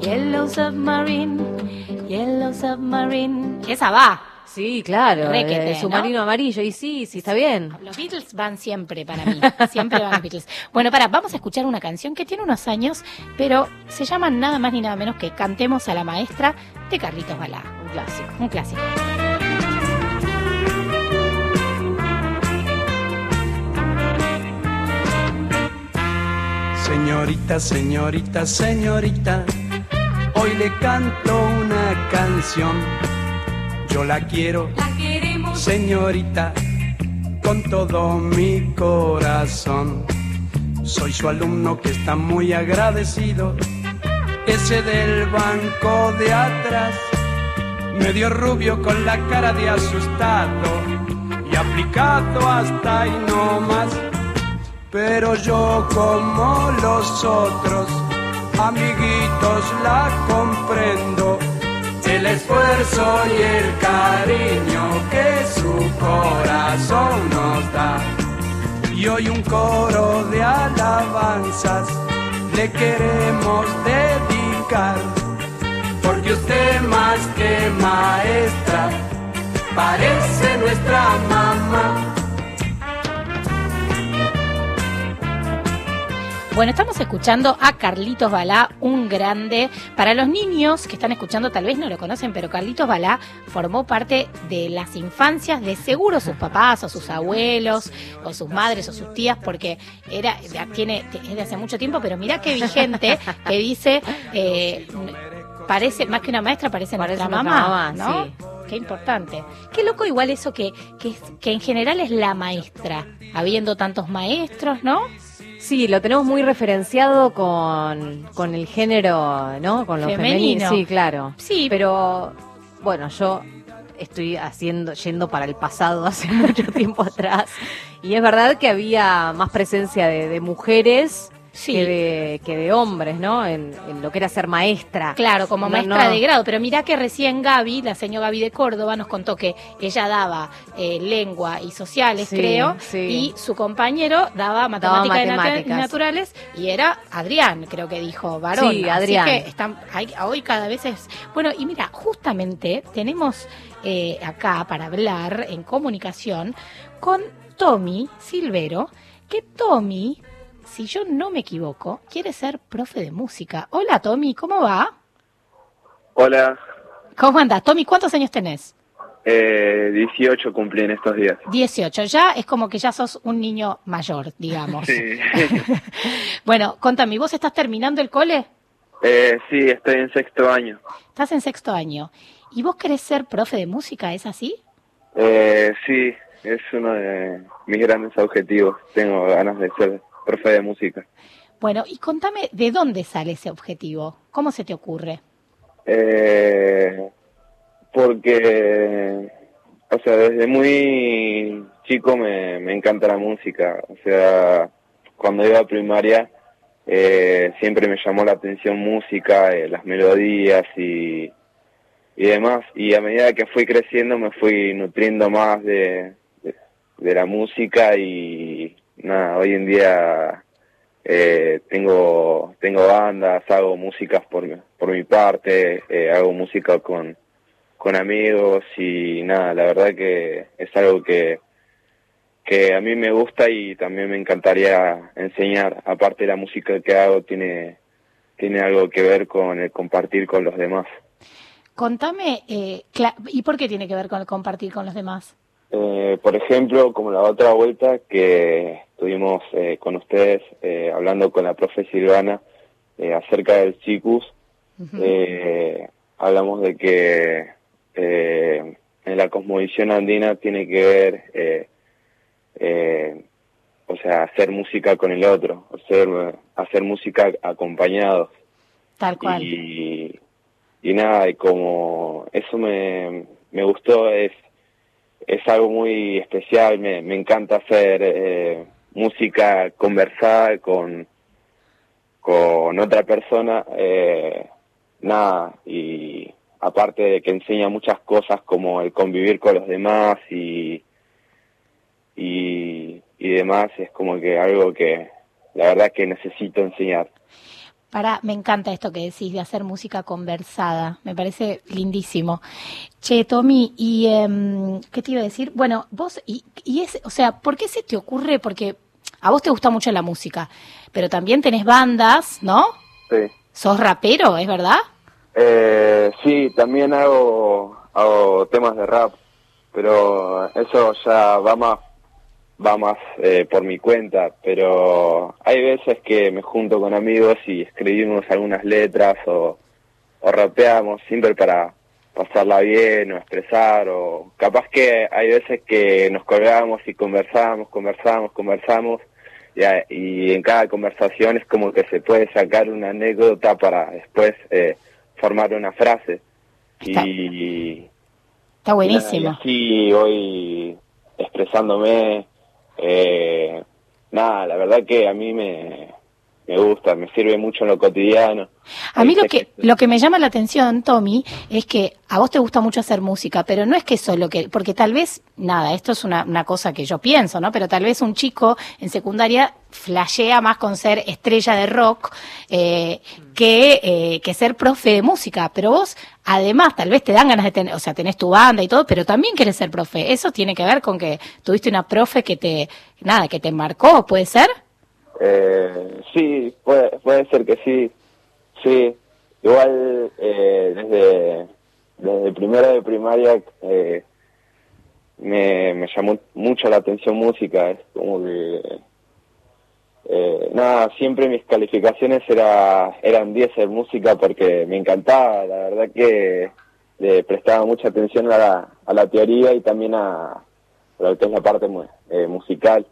Yellow submarine. Yellow submarine. Esa va. Sí, claro, Requete, eh, ¿no? submarino amarillo, y sí, sí, está bien. Los Beatles van siempre para mí. Siempre van los Beatles. Bueno, para, vamos a escuchar una canción que tiene unos años, pero se llama nada más ni nada menos que Cantemos a la Maestra de Carlitos Balá. Un clásico. Un clásico. Señorita, señorita, señorita, hoy le canto una canción. Yo la quiero, señorita, con todo mi corazón. Soy su alumno que está muy agradecido, ese del banco de atrás, medio rubio con la cara de asustado y aplicado hasta ahí no más. Pero yo como los otros amiguitos la comprendo. El esfuerzo y el cariño que su corazón nos da. Y hoy un coro de alabanzas le queremos dedicar. Porque usted más que maestra parece nuestra mamá. Bueno, estamos escuchando a Carlitos Balá, un grande. Para los niños que están escuchando, tal vez no lo conocen, pero Carlitos Balá formó parte de las infancias de seguro sus papás o sus abuelos o sus madres o sus tías, porque era tiene es de hace mucho tiempo, pero mira qué vigente que dice eh, parece más que una maestra parece, Parece nuestra mamá, mamá, ¿no? sí. Qué importante. Qué loco igual eso que, que, que en general es la maestra, habiendo tantos maestros, ¿no? Sí, lo tenemos muy referenciado con, con el género, ¿no? Con lo femenino. Femenino. Sí, claro. Sí. Pero, bueno, yo estoy haciendo, yendo para el pasado hace mucho tiempo atrás. Y es verdad que había más presencia de, de mujeres que, de, que de hombres, ¿no? En, en lo que era ser maestra. Claro, como No, maestra no. de grado, pero mirá que recién Gaby, la señora Gaby de Córdoba, nos contó que ella daba eh, lengua y sociales, Sí, creo, sí. y su compañero daba matemáticas y nat- matemáticas. naturales, y era Adrián, creo que dijo, varón. Sí, Así Adrián. que están, hay- hoy cada vez es... Bueno, y mira, justamente tenemos eh, acá para hablar en comunicación con Tommy Silvero, que Tommy, si yo no me equivoco, quiere ser profe de música. Hola Tommy, ¿cómo va? Hola, ¿Cómo andas? Tommy, ¿cuántos años tenés? eh, 18 cumplí en estos días. 18. Ya es como que ya sos un niño mayor, digamos. Sí. Bueno, contame, ¿vos estás terminando el cole? Eh, sí, estoy en sexto año. Estás en sexto año. ¿Y vos querés ser profe de música? ¿Es así? Eh, sí, es uno de mis grandes objetivos. Tengo ganas de ser profe de música. Bueno, y contame, ¿de dónde sale ese objetivo? ¿Cómo se te ocurre? Eh, porque, o sea, desde muy chico me, me encanta la música. O sea, cuando iba a primaria eh, siempre me llamó la atención música, eh, las melodías y, y demás. Y a medida que fui creciendo me fui nutriendo más de, de, de la música y nada, hoy en día eh, tengo tengo bandas, hago músicas por, por mi parte, eh, hago música con, con amigos y nada, la verdad que es algo que, que a mí me gusta y también me encantaría enseñar. Aparte la música que hago tiene, tiene algo que ver con el compartir con los demás. Contame, eh, ¿y por qué tiene que ver con el compartir con los demás? Eh, por ejemplo, como la otra vuelta que estuvimos eh, con ustedes eh, hablando con la profe Silvana eh, acerca del chicus, eh, hablamos de que eh, en la cosmovisión andina tiene que ver, eh, eh, o sea, hacer música con el otro, hacer, hacer música acompañados. Tal cual. Y, y nada, y como eso me, me gustó, es, es algo muy especial, me, me encanta hacer eh, música conversada con, con otra persona, eh, nada, y aparte de que enseña muchas cosas como el convivir con los demás y, y, y demás, es como que algo que la verdad que necesito enseñar. Para, me encanta esto que decís de hacer música conversada, me parece lindísimo. Che, Tommy, y em, ¿qué te iba a decir? Bueno, vos, y, y es, o sea, ¿por qué se te ocurre? Porque a vos te gusta mucho la música, pero también tenés bandas, ¿no? Sí. Sos rapero, ¿es verdad? Eh, sí, también hago, hago temas de rap, pero eso ya va más, va más eh, por mi cuenta, pero hay veces que me junto con amigos y escribimos algunas letras o, o rapeamos siempre para pasarla bien o expresar o capaz que hay veces que nos colgamos y conversamos, conversamos, conversamos y, en cada conversación es como que se puede sacar una anécdota para después eh, formar una frase. Y, Está buenísimo. y así voy expresándome. Eh, nada, la verdad que a mí me, me gusta, me sirve mucho en lo cotidiano. A mí lo que, lo que me llama la atención, Tommy, es que a vos te gusta mucho hacer música, pero no es que solo que, porque tal vez, nada, esto es una, una cosa que yo pienso, ¿no? Pero tal vez un chico en secundaria flashea más con ser estrella de rock eh, que, eh, que ser profe de música. Pero vos, además, tal vez te dan ganas de tener, o sea, tenés tu banda y todo, pero también querés ser profe. Eso tiene que ver con que tuviste una profe que te, nada, que te marcó, ¿puede ser? Eh, sí, puede, ser que sí, sí. Igual eh, desde, desde primero de primaria eh, me, me llamó mucho la atención música, es como que... eh, nada, siempre mis calificaciones era, eran 10 en música porque me encantaba, la verdad que le prestaba mucha atención a la, a la teoría y también a, a lo que es la parte eh, musical.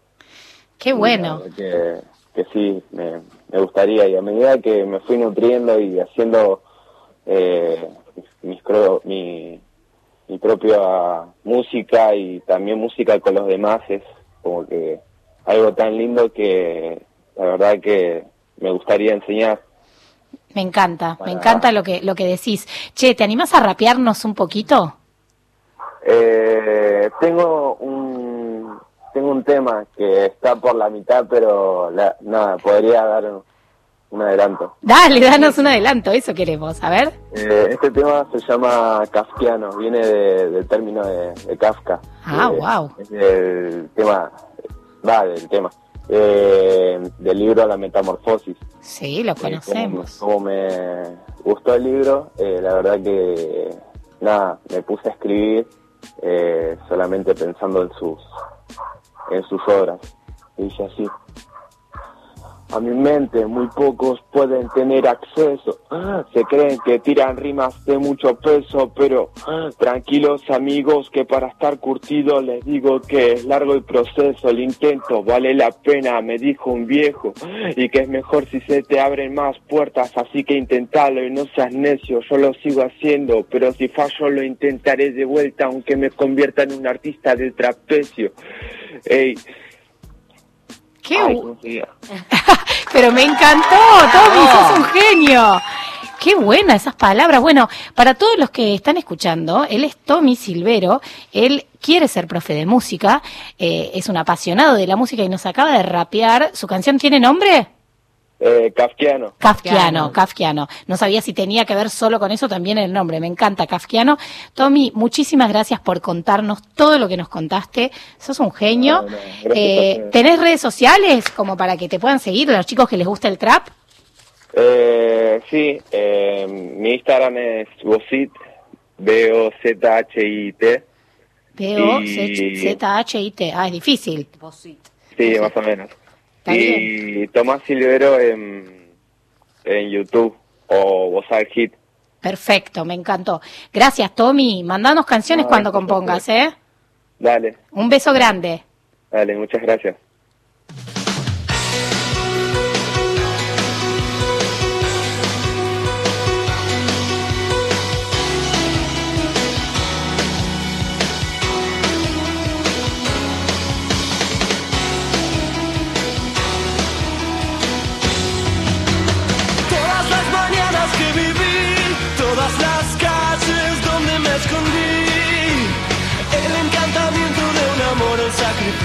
Qué bueno. Que que sí, me, me gustaría. Y a medida que me fui nutriendo y haciendo eh, mis, mi, mi propia música y también música con los demás, es como que algo tan lindo que la verdad que me gustaría enseñar. Me encanta, me encanta lo que, lo que decís. Che, ¿te animás a rapearnos un poquito? Eh, tengo un tengo un tema que está por la mitad, pero la- nada, podría dar un, un adelanto. Dale, danos un adelanto, eso queremos. A ver. Eh, este tema se llama Kafkiano, viene de- del término de, de Kafka. Ah, Eh, wow. Es del tema, va del tema, eh, del libro La Metamorfosis. Sí, lo conocemos. Como, como me gustó el libro, eh, la verdad que nada, me puse a escribir eh, solamente pensando en sus en sus obras. Y dice así. A mi mente muy pocos pueden tener acceso. Se creen que tiran rimas de mucho peso, pero tranquilos amigos que para estar curtido les digo que es largo el proceso, el intento vale la pena, me dijo un viejo, y que es mejor si se te abren más puertas, así que intentalo y no seas necio, yo lo sigo haciendo, pero si fallo lo intentaré de vuelta, aunque me convierta en un artista de trapecio. Qué ay. Pero me encantó, Tommy, sos un genio. Qué buena esas palabras. Bueno, para todos los que están escuchando, él es Tommy Silvero, él quiere ser profe de música, eh, es un apasionado de la música y nos acaba de rapear. ¿Su canción tiene nombre? Eh, Kafkiano. Kafkiano, Kafkiano. No sabía si tenía que ver solo con eso también el nombre. Me encanta, Kafkiano. Tommy, muchísimas gracias por contarnos todo lo que nos contaste. Sos un genio. No, no, Eh. ¿Tenés redes sociales como para que te puedan seguir los chicos que les gusta el trap? Eh, sí, eh, mi Instagram es Bozit, B-O-Z-H-I-T. B-O-Z-H-I-T. Ah, es difícil. Sí, más o menos. Y Tomás Silvero en, en YouTube o Bozal Hit. Perfecto, me encantó. Gracias, Tommy. Mandanos canciones No, cuando compongas, ¿eh? Dale, Un beso grande. dale, muchas gracias.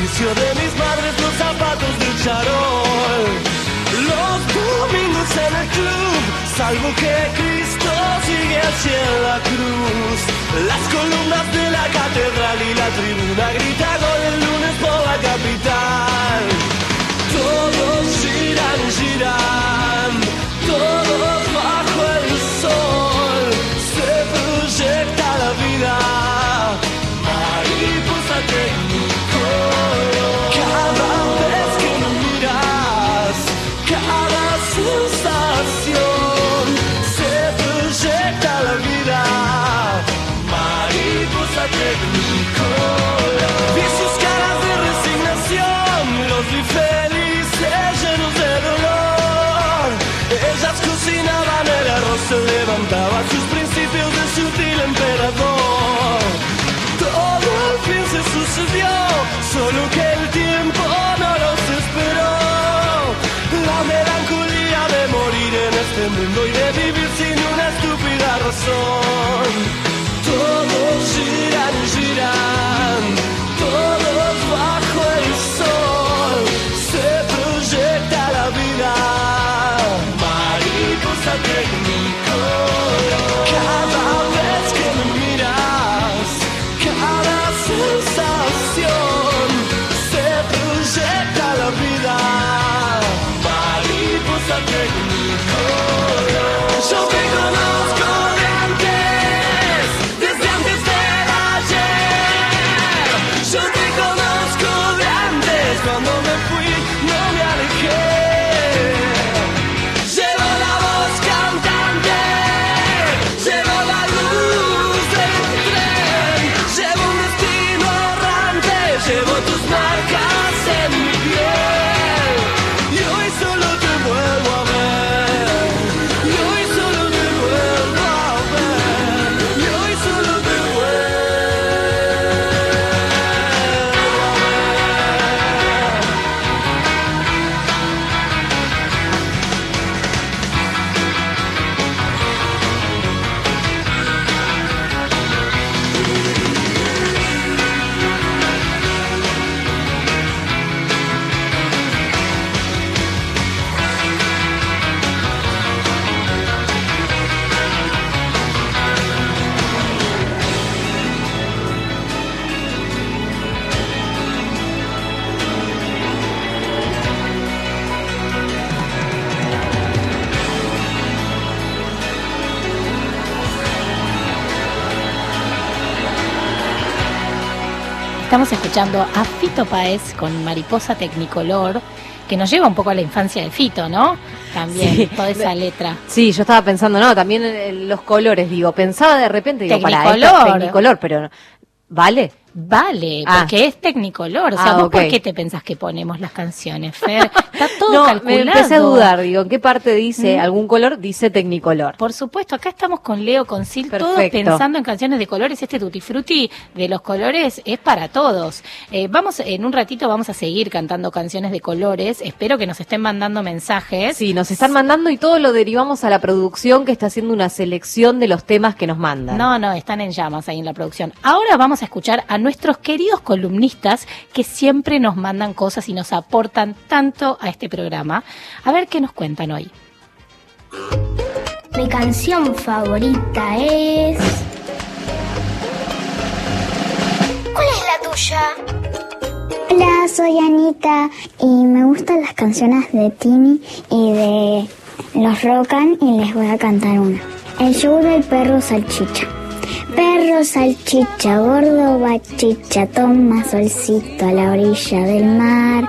Sacrificio de mis madres, los zapatos del charol, los domingos en el club, salvo que Cristo sigue hacia la cruz, las columnas de la catedral y la tribuna grita gol el lunes por la capital. Estamos escuchando a Fito Paez con Mariposa Tecnicolor, que nos lleva un poco a la infancia de Fito, ¿no? También, Sí. toda esa letra. Sí, yo estaba pensando, no, también eh, los colores, digo, pensaba de repente, digo, para esto Tecnicolor. tecnicolor, pero ¿vale? Vale, Ah. porque es Tecnicolor. O sea, Ah, ¿vos por qué te pensás que ponemos las canciones, Fer? Está todo No, calculado. me empecé a dudar, digo, ¿en qué parte dice Mm. algún color? Dice tecnicolor. Por supuesto, acá estamos con Leo, con Sil, todos Perfecto. pensando en canciones de colores. Este Tutti Frutti de los colores es para todos. Eh, vamos, en un ratito vamos a seguir cantando canciones de colores. Espero que nos estén mandando mensajes. Sí, nos están mandando y todo lo derivamos a la producción que está haciendo una selección de los temas que nos mandan. No, no, están en llamas ahí en la producción. Ahora vamos a escuchar a nuestros queridos columnistas que siempre nos mandan cosas y nos aportan tanto a este programa. A ver qué nos cuentan hoy. Mi canción favorita es... ¿Cuál es la tuya? Hola, soy Anita y me gustan las canciones de Tini y de los Rocan y les voy a cantar una. El show del perro salchicha. Perro salchicha, gordo bachicha, toma solcito a la orilla del mar.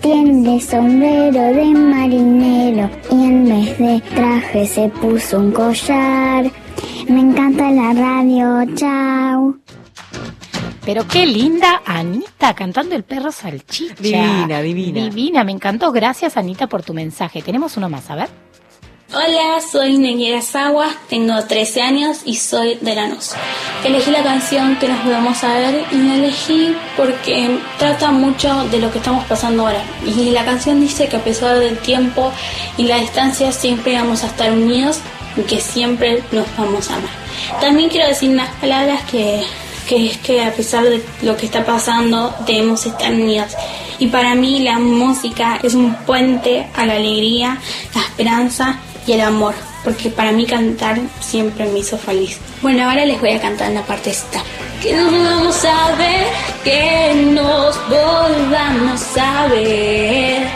Tiene sombrero de marinero y en vez de traje se puso un collar. Me encanta la radio, chao. Pero qué linda Anita cantando el perro salchicha. Divina, divina. Divina, me encantó. Gracias Anita por tu mensaje. Tenemos uno más, a ver. Hola, soy Neguera Sagua, tengo 13 años y soy de Lanús. Elegí la canción que nos podemos saber y la elegí porque trata mucho de lo que estamos pasando ahora. Y la canción dice que a pesar del tiempo y la distancia siempre vamos a estar unidos y que siempre nos vamos a amar. También quiero decir unas palabras que, que es que a pesar de lo que está pasando debemos estar unidos. Y para mí la música es un puente a la alegría, la esperanza y el amor, porque para mí cantar siempre me hizo feliz. Bueno, ahora les voy a cantar una partecita. Que nos vamos a ver, que nos volvamos a ver.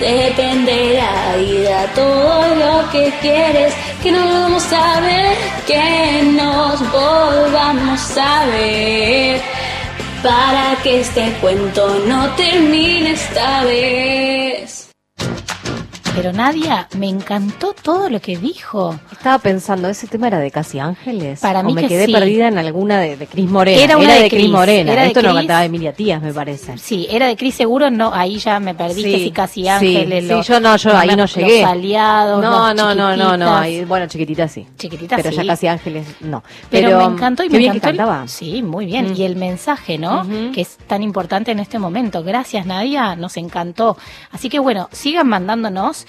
Dependerá vida todo lo que quieres. Que nos vamos a ver, que nos volvamos a ver. Para que este cuento no termine esta vez. Pero Nadia, me encantó todo lo que dijo. Estaba pensando, ¿ese tema era de Casi Ángeles? Para ¿O mí me que quedé sí. perdida en alguna de, de Cris Morena. Era una de de Cris Cris, Morena. era Esto lo Cris. cantaba Emilia Tías, me parece. Sí, era de Cris seguro, no, ahí ya me perdí, que si casi sí, ángeles. sí, los- yo no, yo ahí no los llegué. aliados, No, no, no, no, no. ahí- bueno, chiquitita sí. Chiquitita Pero ya sí. casi Ángeles, no. Pero, me encantó y me bien que encantó. el- cantaba. Sí, muy bien. Mm. Y el mensaje, ¿no? Que es tan importante en este momento. Gracias, Nadia, nos encantó. Así que bueno, sigan mandándonos.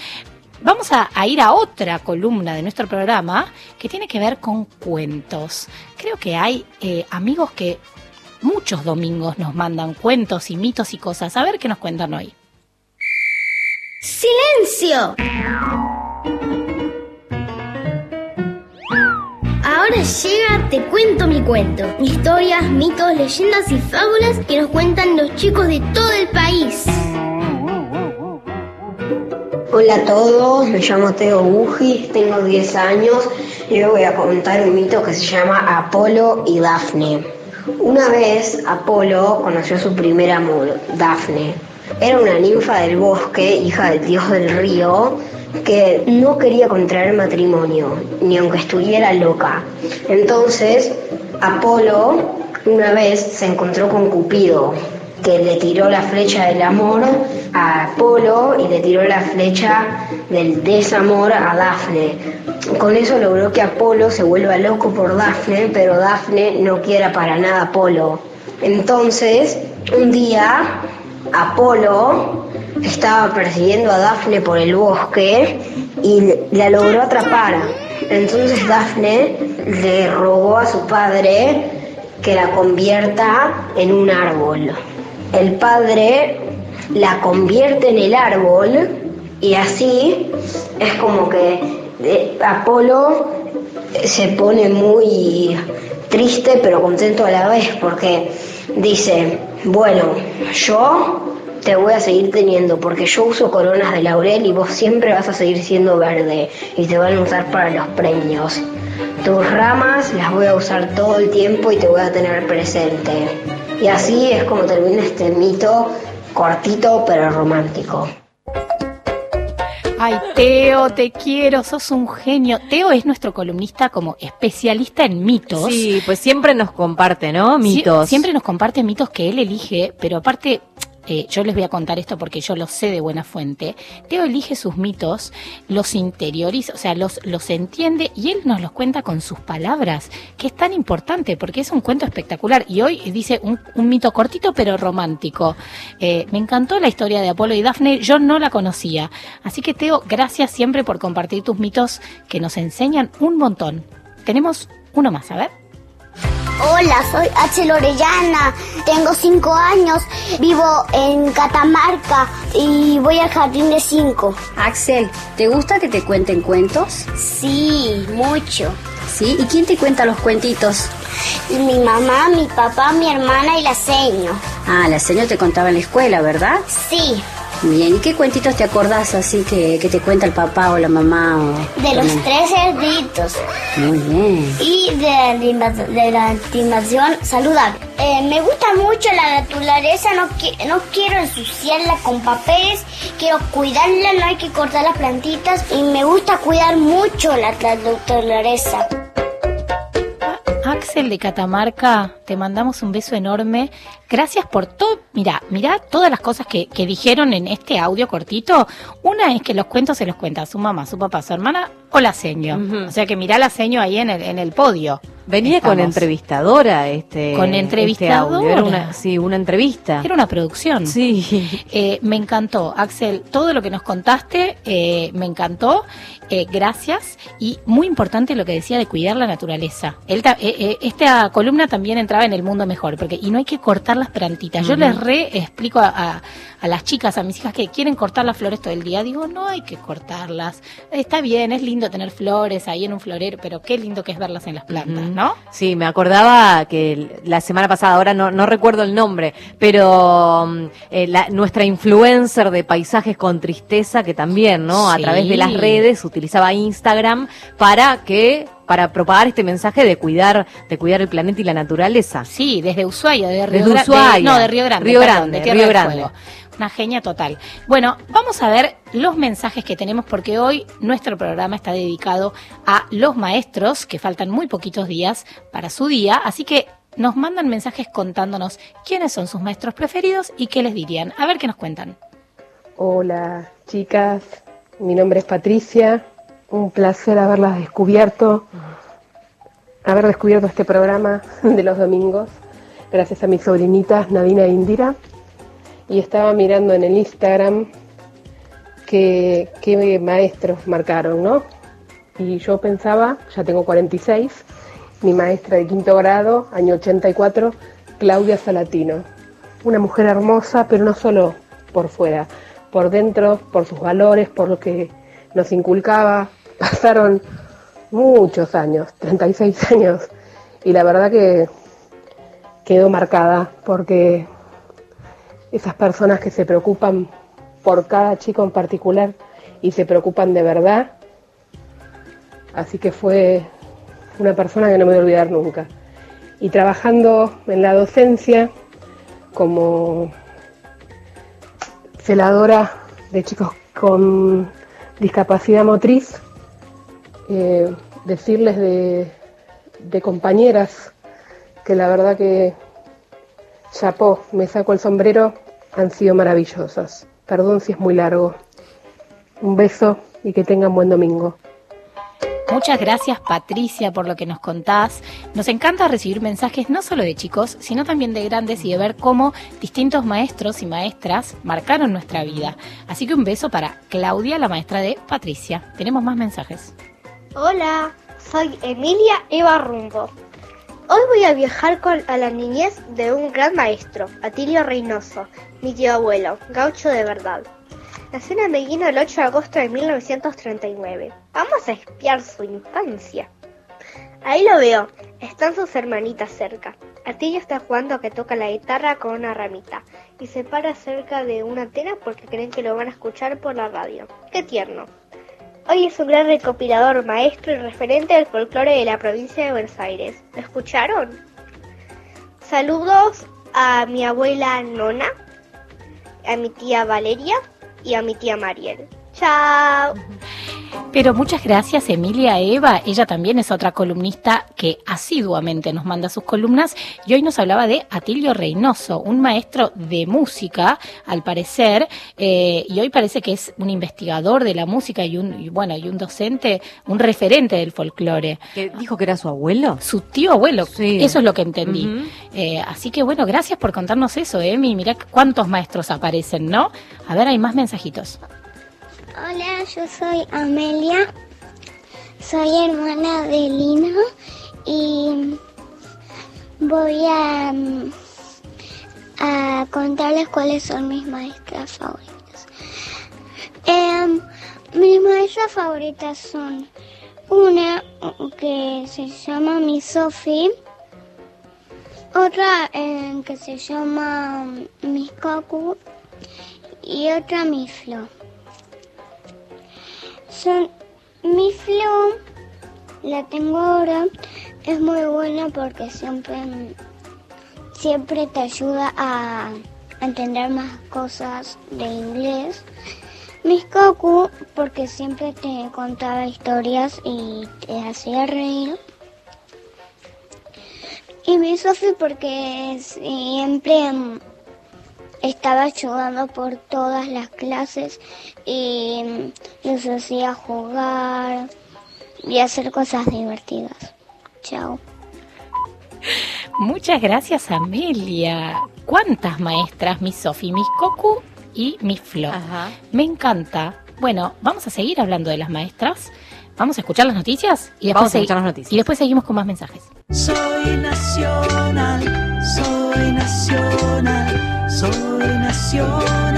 Vamos a, ir a otra columna de nuestro programa que tiene que ver con cuentos. Creo que hay eh, amigos que muchos domingos nos mandan cuentos y mitos y cosas. A ver qué nos cuentan hoy. ¡Silencio! Ahora llega Te cuento mi cuento. Historias, mitos, leyendas y fábulas que nos cuentan los chicos de todo el país. Hola a todos, me llamo Teo Bugis, tengo 10 años y hoy voy a contar un mito que se llama Apolo y Dafne. Una vez Apolo conoció a su primer amor, Dafne. Era una ninfa del bosque, hija del dios del río, que no quería contraer matrimonio, ni aunque estuviera loca. Entonces, Apolo una vez se encontró con Cupido, que le tiró la flecha del amor a Apolo y le tiró la flecha del desamor a Dafne. Con eso logró que Apolo se vuelva loco por Dafne, pero Dafne no quiera para nada a Apolo. Entonces, un día, Apolo estaba persiguiendo a Dafne por el bosque y la logró atrapar. Entonces Dafne le rogó a su padre que la convierta en un árbol. El padre la convierte en el árbol y así es como que eh, Apolo se pone muy triste pero contento a la vez porque dice, bueno, yo te voy a seguir teniendo porque yo uso coronas de laurel y vos siempre vas a seguir siendo verde y te van a usar para los premios. Tus ramas las voy a usar todo el tiempo y te voy a tener presente. Y así es como termina este mito cortito pero romántico. Ay, Teo, te quiero, sos un genio. Teo es nuestro columnista como especialista en mitos. Sí, pues siempre nos comparte, ¿no? Sie- Mitos. siempre nos comparte mitos que él elige, pero aparte, eh, yo les voy a contar esto porque yo lo sé de buena fuente. Teo elige sus mitos, los interioriza, o sea, los, los entiende y él nos los cuenta con sus palabras, que es tan importante porque es un cuento espectacular. Y hoy dice un, un mito cortito pero romántico. Eh, me encantó la historia de Apolo y Dafne, yo no la conocía. Así que Teo, gracias siempre por compartir tus mitos que nos enseñan un montón. Tenemos uno más, a ver. Hola, soy Axel Orellana, tengo 5 años, vivo en Catamarca y voy al jardín de 5. Axel, ¿te gusta que te cuenten cuentos? Sí, mucho. ¿Sí? ¿Y quién te cuenta los cuentitos? Mi mamá, mi papá, mi hermana y la seño. Ah, la señora te contaba en la escuela, ¿verdad? Sí, Bien, ¿y qué cuentitos te acordás así que, que te cuenta el papá o la mamá? O, de los no? tres cerditos Muy bien. y de la, de la saludable. Eh, me gusta mucho la naturaleza, no, qui- no quiero ensuciarla con papeles, quiero cuidarla, no hay que cortar las plantitas y me gusta cuidar mucho la la naturaleza. Axel de Catamarca, te mandamos un beso enorme. Gracias por todo. Mira, mira todas las cosas que, que dijeron en este audio cortito. Una es que los cuentos se los cuenta su mamá, su papá, su hermana o la seño. O sea que mirá la seño ahí en el, en el podio. Venía con entrevistadora este Con este entrevistadora. Era una, sí, una entrevista. Era una producción. Sí. Eh, me encantó, Axel, todo lo que nos contaste, eh, me encantó. Eh, gracias. Y muy importante lo que decía de cuidar la naturaleza. Él ta- eh, eh, esta columna también entraba en el mundo mejor, porque y no hay que cortar las plantitas. Yo les re explico a, a- a las chicas, a mis hijas que quieren cortar las flores todo el día. Digo, no hay que cortarlas. Está bien, es lindo tener flores ahí en un florero, pero qué lindo que es verlas en las plantas, ¿no? Sí, me acordaba que la semana pasada, ahora no, no recuerdo el nombre, pero mm, eh, la- nuestra influencer de paisajes con tristeza, que también, ¿no? A través de las redes utilizaba Instagram para que para propagar este mensaje de cuidar de cuidar el planeta y la naturaleza. Sí, desde Ushuaia, de Río Desde Ushuaia. de- no, de Río Grande. Río perdón, Grande, de Tierra Río Grande. Una genia total. Bueno, vamos a ver los mensajes que tenemos porque hoy nuestro programa está dedicado a los maestros, que faltan muy poquitos días para su día, así que nos mandan mensajes contándonos quiénes son sus maestros preferidos y qué les dirían. A ver qué nos cuentan. Hola chicas, mi nombre es Patricia, un placer haberlas descubierto, haber descubierto este programa de los domingos, gracias a mis sobrinitas Nadina e Indira, y estaba mirando en el Instagram qué, qué maestros marcaron, ¿no? Y yo pensaba, ya tengo 46, mi maestra de quinto grado, año 84, Claudia Salatino, una mujer hermosa, pero no solo por fuera, por dentro, por sus valores, por lo que nos inculcaba. Pasaron muchos años, 36 años, y la verdad que quedó marcada porque esas personas que se preocupan por cada chico en particular y se preocupan de verdad, así que fue una persona que no me voy a olvidar nunca. Y trabajando en la docencia como celadora de chicos con discapacidad motriz, eh, decirles de, de compañeras que la verdad que chapó, me saco el sombrero, han sido maravillosas. Perdón si es muy largo. Un beso y que tengan buen domingo. Muchas gracias Patricia por lo que nos contás. Nos encanta recibir mensajes no solo de chicos, sino también de grandes y de ver cómo distintos maestros y maestras marcaron nuestra vida. Así que un beso para Claudia, la maestra de Patricia. Tenemos más mensajes. Hola, soy Emilia Eva Rumbo. Hoy voy a viajar con, a la niñez de un gran maestro, Atilio Reynoso, mi tío abuelo, gaucho de verdad. Nació en Medellín el 8 de agosto de 1939. Vamos a espiar su infancia. Ahí lo veo, están sus hermanitas cerca. Atilio está jugando a que toca la guitarra con una ramita y se para cerca de una antena porque creen que lo van a escuchar por la radio. ¡Qué tierno! Hoy es un gran recopilador, maestro y referente del folclore de la provincia de Buenos Aires. ¿Lo escucharon? Saludos a mi abuela Nona, a mi tía Valeria y a mi tía Mariel. Chao. Pero muchas gracias Emilia Eva, ella también es otra columnista que asiduamente nos manda sus columnas y hoy nos hablaba de Atilio Reynoso, un maestro de música al parecer eh, y hoy parece que es un investigador de la música y un y bueno y un docente, un referente del folclore. ¿Que dijo que era su abuelo? Su tío abuelo, Sí. eso es lo que entendí. Eh, así que bueno, gracias por contarnos eso, Emi. Mirá cuántos maestros aparecen, ¿no? A ver, hay más mensajitos. Hola, yo soy Amelia, soy hermana de Lino y voy a, contarles cuáles son mis maestras favoritas. Em, mis maestras favoritas son una que se llama mi Sophie, otra que se llama Miss Cocu y otra mi Flo. Son, mi Flo, la tengo ahora, es muy buena porque siempre, siempre te ayuda a entender más cosas de inglés. Mis Cocu, porque siempre te contaba historias y te hacía reír. Y mi Sofi porque siempre estaba ayudando por todas las clases y los hacía jugar y hacer cosas divertidas. Chao. Muchas gracias, Amelia. ¿Cuántas maestras? Mi Sofi, Miss Cocu y Miss Flo. Me encanta. Bueno, vamos a seguir hablando de las maestras. Vamos a escuchar las noticias y después, Vamos a escuchar las noticias. y después seguimos con más mensajes. Soy nacional, soy nacional, soy nacional.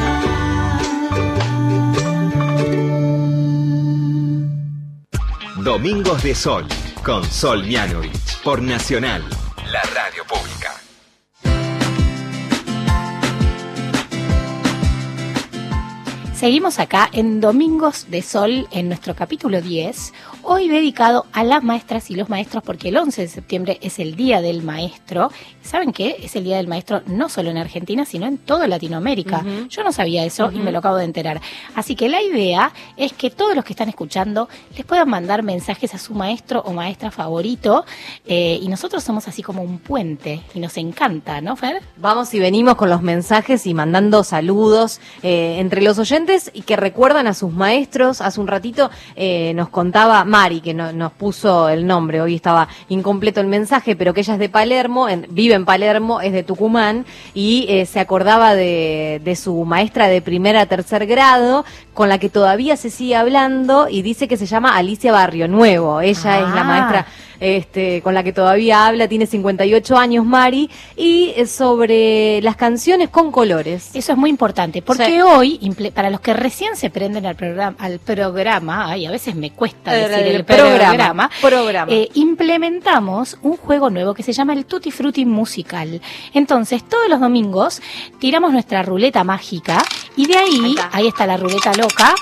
Domingos de Sol, con Sol Mianovich, por Nacional, la radio pública. Seguimos acá en Domingos de Sol, en nuestro capítulo 10, hoy dedicado a las maestras y los maestros, porque el 11 de septiembre es el Día del Maestro. ¿Saben qué? Es el Día del Maestro no solo en Argentina, sino en toda Latinoamérica. Yo no sabía eso y me lo acabo de enterar. Así que la idea es que todos los que están escuchando les puedan mandar mensajes a su maestro o maestra favorito, eh, y nosotros somos así como un puente, y nos encanta, ¿no, Fer? Vamos y venimos con los mensajes y mandando saludos eh, entre los oyentes y que recuerdan a sus maestros. Hace un ratito eh, nos contaba Mari, que no- nos puso el nombre, hoy estaba incompleto el mensaje, pero que ella es de Palermo, en- vive en Palermo, es de Tucumán y eh, se acordaba de, de su maestra de primer a tercer grado, con la que todavía se sigue hablando y dice que se llama Alicia Barrio Nuevo. Ella es la Ah. maestra este, con la que todavía habla, tiene 58 años Mari, y es sobre las canciones con colores. Eso es muy importante, porque Sí. hoy, para los que recién se prenden al programa, al programa, ay, a veces me cuesta El- decir el, el programa, programa, programa. eh, implementamos un juego nuevo que se llama el Tutti Frutti Musical. Entonces, todos los domingos tiramos nuestra ruleta mágica y de ahí, ahí está la ruleta loca,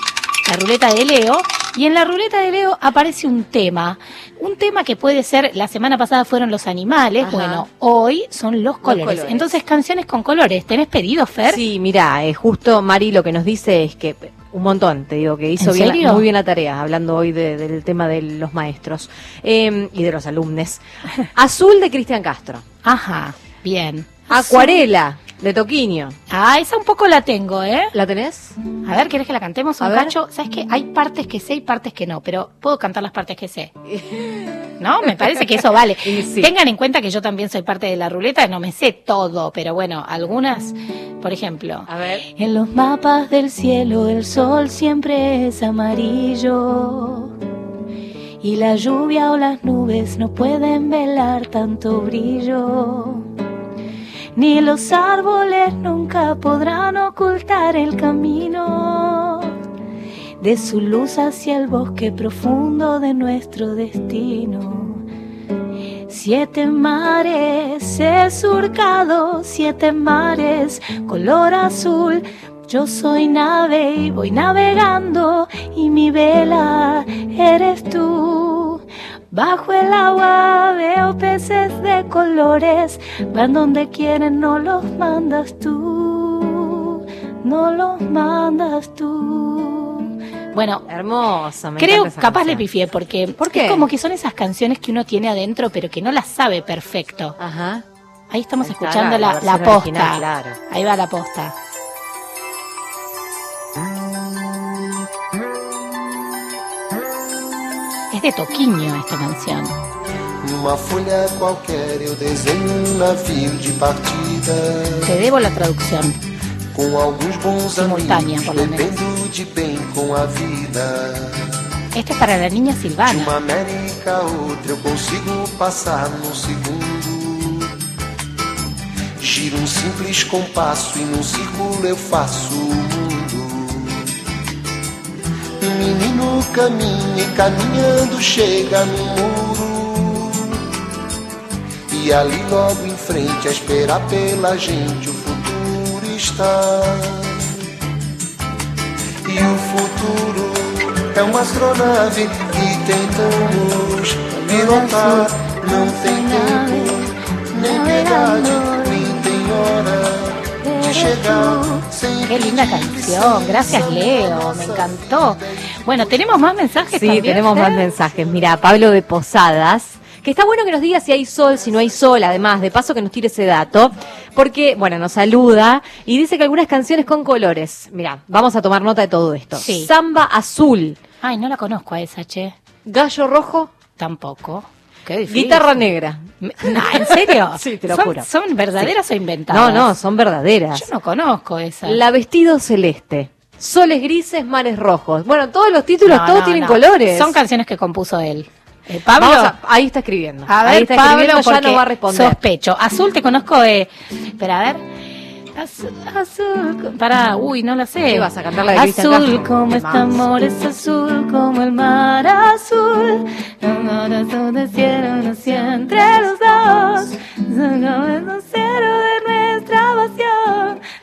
la ruleta de Leo, y en la ruleta de Leo aparece un tema. Un tema que puede ser, la semana pasada fueron los animales, Ajá. bueno, hoy son los colores. colores. Entonces, canciones con colores. ¿Tenés pedido, Fer? Sí, mira, eh, justo Mari lo que nos dice es que un montón, te digo, que hizo ¿En bien, muy bien la tarea, hablando hoy de- del tema de los maestros eh, y de los alumnos. Azul de Cristian Castro. Ajá, bien. Acuarela de Toquinho. Ah, esa un poco la tengo, ¿eh? ¿La tenés? A ver, ¿querés que la cantemos un A ver. cacho? ¿Sabes qué? Hay partes que sé y partes que no, pero puedo cantar las partes que sé. ¿No? Me parece que eso vale. Tengan en cuenta que yo también soy parte de la ruleta, no me sé todo, pero bueno, algunas, por ejemplo. A ver. En los mapas del cielo el sol siempre es amarillo. Y la lluvia o las nubes no pueden velar tanto brillo. Ni los árboles nunca podrán ocultar el camino de su luz hacia el bosque profundo de nuestro destino. Siete mares he surcado, siete mares color azul. Yo soy nave y voy navegando y mi vela eres tú. Bajo el agua veo peces de colores, van donde quieren, no los mandas tú, no los mandas tú. Bueno, hermoso. Me creo, capaz le pifié porque, porque qué? es como que son esas canciones que uno tiene adentro pero que no las sabe perfecto. Ajá. Ahí estamos Ahí escuchando la- posta. original, claro. Ahí va la posta. Es de Toquiño esta canción. Numa folha qualquer eu desenho um navio de partida Te debo la traducción. Com alguns bons Simultânea, amigos por lo menos. De bem com a vida Esto es para la niña De Silvana. uma América a outra eu consigo passar num segundo Giro um simples compasso e num círculo eu faço menino caminha e caminhando chega no muro. E ali logo em frente a esperar pela gente o futuro está. E o futuro é uma astronave que tentamos pilotar Não tem tempo, nem piedade, nem tem hora de chegar Qué linda canción. Gracias, Leo. Me encantó. Bueno, ¿tenemos más mensajes Sí, también, tenemos más mensajes. Mira, Pablo de Posadas. Que está bueno que nos diga si hay sol, si no hay sol, además, de paso que nos tire ese dato, porque, bueno, nos saluda y dice que algunas canciones con colores. Mira, vamos a tomar nota de todo esto. Sí. Samba azul, Ay, no la conozco a esa, che. gallo rojo, Tampoco. Guitarra negra. No, ¿en serio? Sí, te lo ¿Son, juro. ¿Son verdaderas Sí. o inventadas? No, no, son verdaderas. Yo no conozco esa. La vestido celeste, soles grises, mares rojos. Bueno, todos los títulos, No, todos no, tienen no. colores. Son canciones que compuso él. Eh, Pablo, a- ahí está escribiendo. a ver, ahí está Pablo, escribiendo, ya nos va a responder. sospecho. Azul te conozco, eh, espera, a ver. Azul, azul, para, uy, no la sé. ¿Qué vas a cantar la de Cristian Azul Castro? como este amor es azul como el mar azul. Un abrazo de cielo nació entre los dos. El lucero de nuestra pasión.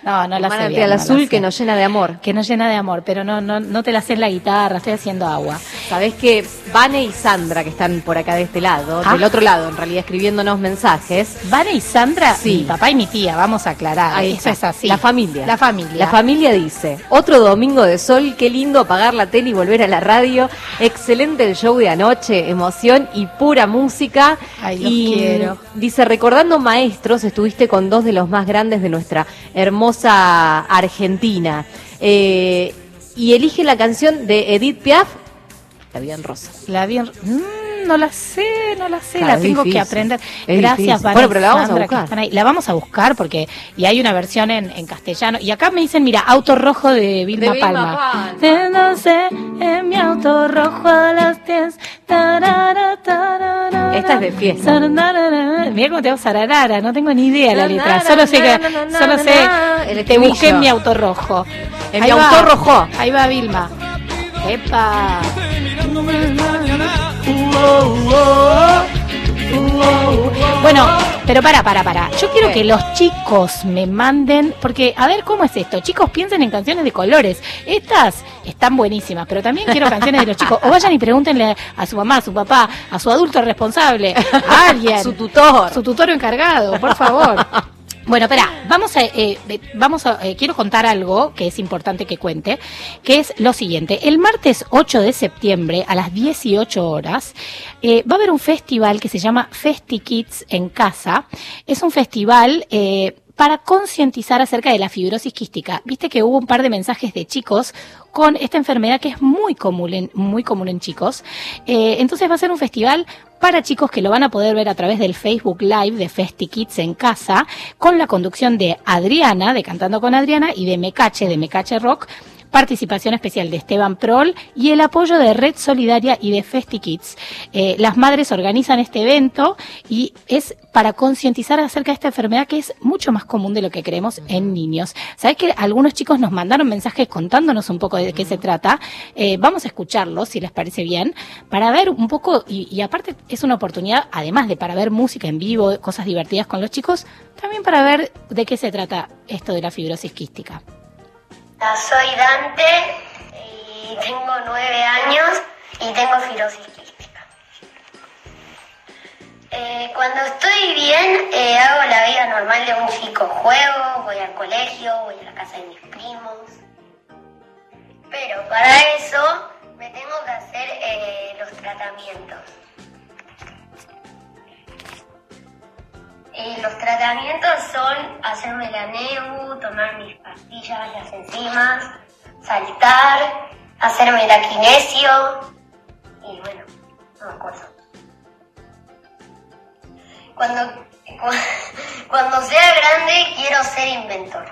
No, no la sé bien. la azul que nos llena de amor. Que nos llena de amor, pero no, no, no te la sé en la guitarra, estoy haciendo agua. Sabés que Vane y Sandra, que están por acá de este lado, Ah. del otro lado, en realidad escribiéndonos mensajes. Vane y Sandra, Sí. mi papá y mi tía, vamos a aclarar. Ahí Eso está. es así. La familia. La familia. La familia dice, otro domingo de sol, qué lindo apagar la tele y volver a la radio. Excelente el show de anoche, emoción y pura música. Ay, los y quiero. dice, recordando maestros, estuviste con dos de los más grandes de nuestra hermosa Argentina. Eh, y elige la canción de Edith Piaf, La vida en rosa. La bien. Mm, no la sé, no la sé, Claro, la tengo que aprender. Es Gracias. Vanessa, Bueno, pero la vamos a que buscar. están ahí. La vamos a buscar porque. Y hay una versión en, en castellano. Y acá me dicen, mira, auto rojo de Vilma, De Vilma Palma. Te no sé, en mi auto rojo a las 10. tarara, tarara, Esta es de fiesta. Mira cómo te hago sararara, no tengo ni idea la letra. Solo sé que. Solo sé. Te busqué en mi auto rojo. En Ahí mi va. auto rojo. Ahí va Vilma. ¡Epa! Bueno, pero para, para, para. Yo quiero que los chicos me manden, porque a ver cómo es esto. Chicos, piensen en canciones de colores. Estas están buenísimas, pero también quiero canciones de los chicos. O vayan y pregúntenle a su mamá, a su papá, a su adulto responsable, a alguien, Su tutor. su tutor encargado, por favor. Bueno, espera, vamos a, eh, vamos a, eh, quiero contar algo que es importante que cuente, que es lo siguiente. El martes 8 de septiembre a las 18 horas eh, va a haber un festival que se llama Festi Kids en casa. Es un festival eh, para concientizar acerca de la fibrosis quística. Viste que hubo un par de mensajes de chicos con esta enfermedad que es muy común en, muy común en chicos. Eh, entonces va a ser un festival para chicos que lo van a poder ver a través del Facebook Live de Festi Kids en casa, con la conducción de Adriana, de Cantando con Adriana, y de Mecache, de Mecache Rock, participación especial de Esteban Prol y el apoyo de Red Solidaria y de Festi Kids. Eh, las madres organizan este evento y es para concientizar acerca de esta enfermedad que es mucho más común de lo que creemos en niños. ¿Sabes que algunos chicos nos mandaron mensajes contándonos un poco de qué se trata? Eh, vamos a escucharlos, si les parece bien, para ver un poco, y, y aparte es una oportunidad, además de para ver música en vivo, cosas divertidas con los chicos, también para ver de qué se trata esto de la fibrosis quística. Soy Dante y tengo nueve años y tengo fibrosis quística. Eh, cuando estoy bien, eh, hago la vida normal de un chico. Juego, voy al colegio, voy a la casa de mis primos. Pero para eso me tengo que hacer eh, los tratamientos. Eh, los tratamientos son hacerme la NEU, tomar mis pastillas, las enzimas, saltar, hacerme la kinesio y bueno, no me. Cuando, cu- cuando sea grande quiero ser inventor.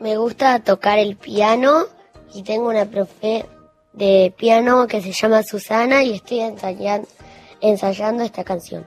Me gusta tocar el piano y tengo una profe de piano que se llama Susana y estoy ensayan- ensayando esta canción.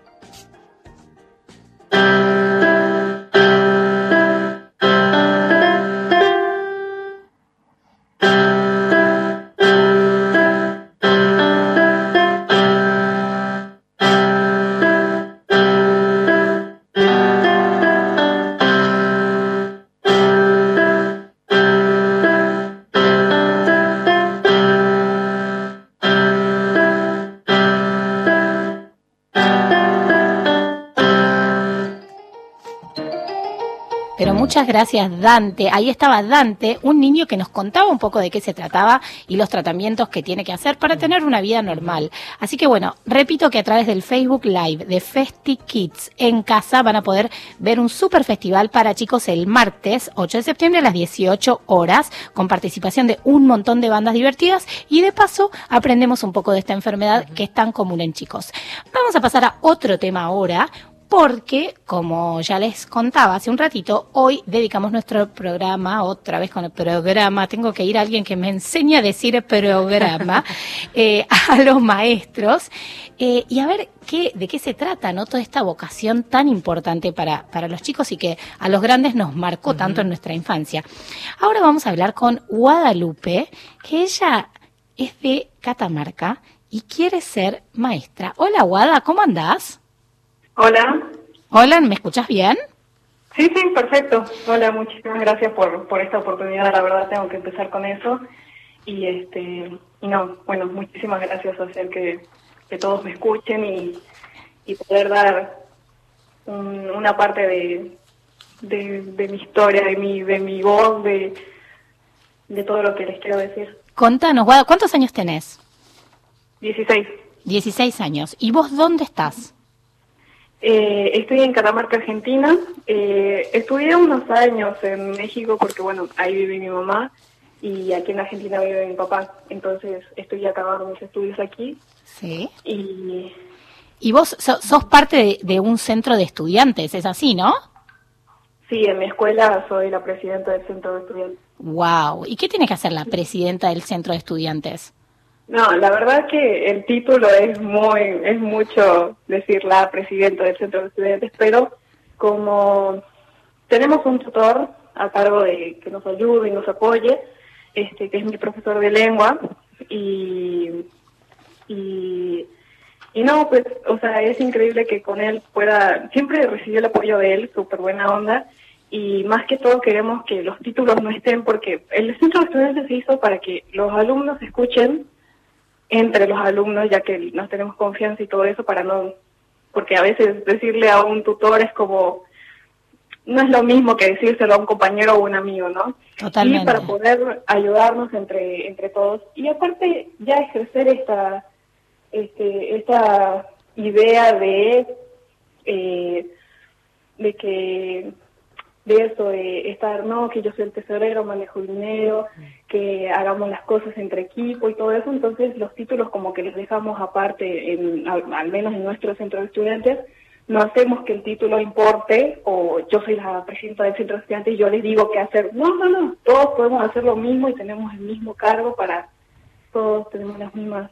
Gracias, Dante. Ahí estaba Dante, un niño que nos contaba un poco de qué se trataba y los tratamientos que tiene que hacer para tener una vida normal. Así que bueno, repito que a través del Facebook Live de Festi Kids en casa van a poder ver un super festival para chicos el martes 8 de septiembre a las 18 horas con participación de un montón de bandas divertidas y de paso aprendemos un poco de esta enfermedad que es tan común en chicos. Vamos a pasar a otro tema ahora, porque, como ya les contaba hace un ratito, hoy dedicamos nuestro programa, otra vez con el programa, tengo que ir a alguien que me enseñe a decir programa, eh, a los maestros, eh, y a ver qué, de qué se trata, ¿no? Toda esta vocación tan importante para, para los chicos y que a los grandes nos marcó tanto en nuestra infancia. Ahora vamos a hablar con Guadalupe, que ella es de Catamarca y quiere ser maestra. Hola, Guada, ¿cómo andás? Hola. Hola, ¿me escuchas bien? Sí, sí, perfecto. Hola, muchísimas gracias por, por esta oportunidad. La verdad tengo que empezar con eso. Y este y no, bueno, muchísimas gracias a hacer que, que todos me escuchen y, y poder dar un- una parte de, de, de mi historia, de mi, de mi voz, de, de todo lo que les quiero decir. Contanos, ¿cuántos años tenés? 16. 16 años. ¿Y vos dónde estás? Eh, estoy en Catamarca, Argentina. Eh, estudié unos años en México porque, bueno, ahí vive mi mamá y aquí en Argentina vive mi papá. Entonces estoy acabando mis estudios aquí Sí. y Y vos so- sos parte de, de un centro de estudiantes, es así, ¿no? sí, en mi escuela soy la presidenta del centro de estudiantes. Wow. ¿Y qué tiene que hacer la presidenta del centro de estudiantes? No, la verdad que el título es muy, es mucho decir la presidenta del centro de estudiantes, pero como tenemos un tutor a cargo de que nos ayude y nos apoye, este, que es mi profesor de lengua, y, y, y no, pues, o sea, es increíble que con él pueda, siempre recibí el apoyo de él, súper buena onda, y más que todo queremos que los títulos no estén, porque el centro de estudiantes se hizo para que los alumnos escuchen entre los alumnos, ya que nos tenemos confianza y todo eso para no, porque a veces decirle a un tutor es como, no es lo mismo que decírselo a un compañero o un amigo, ¿no? Totalmente. Y para poder ayudarnos entre, entre todos. Y aparte ya ejercer esta, este, esta idea de, eh, de que de eso, de estar, no, que yo soy el tesorero, manejo el dinero, que hagamos las cosas entre equipo y todo eso, entonces los títulos como que los dejamos aparte, en, al, al menos en nuestro centro de estudiantes, no hacemos que el título importe o yo soy la presidenta del centro de estudiantes y yo les digo qué hacer. No, no, no, todos podemos hacer lo mismo y tenemos el mismo cargo para, todos tenemos las mismas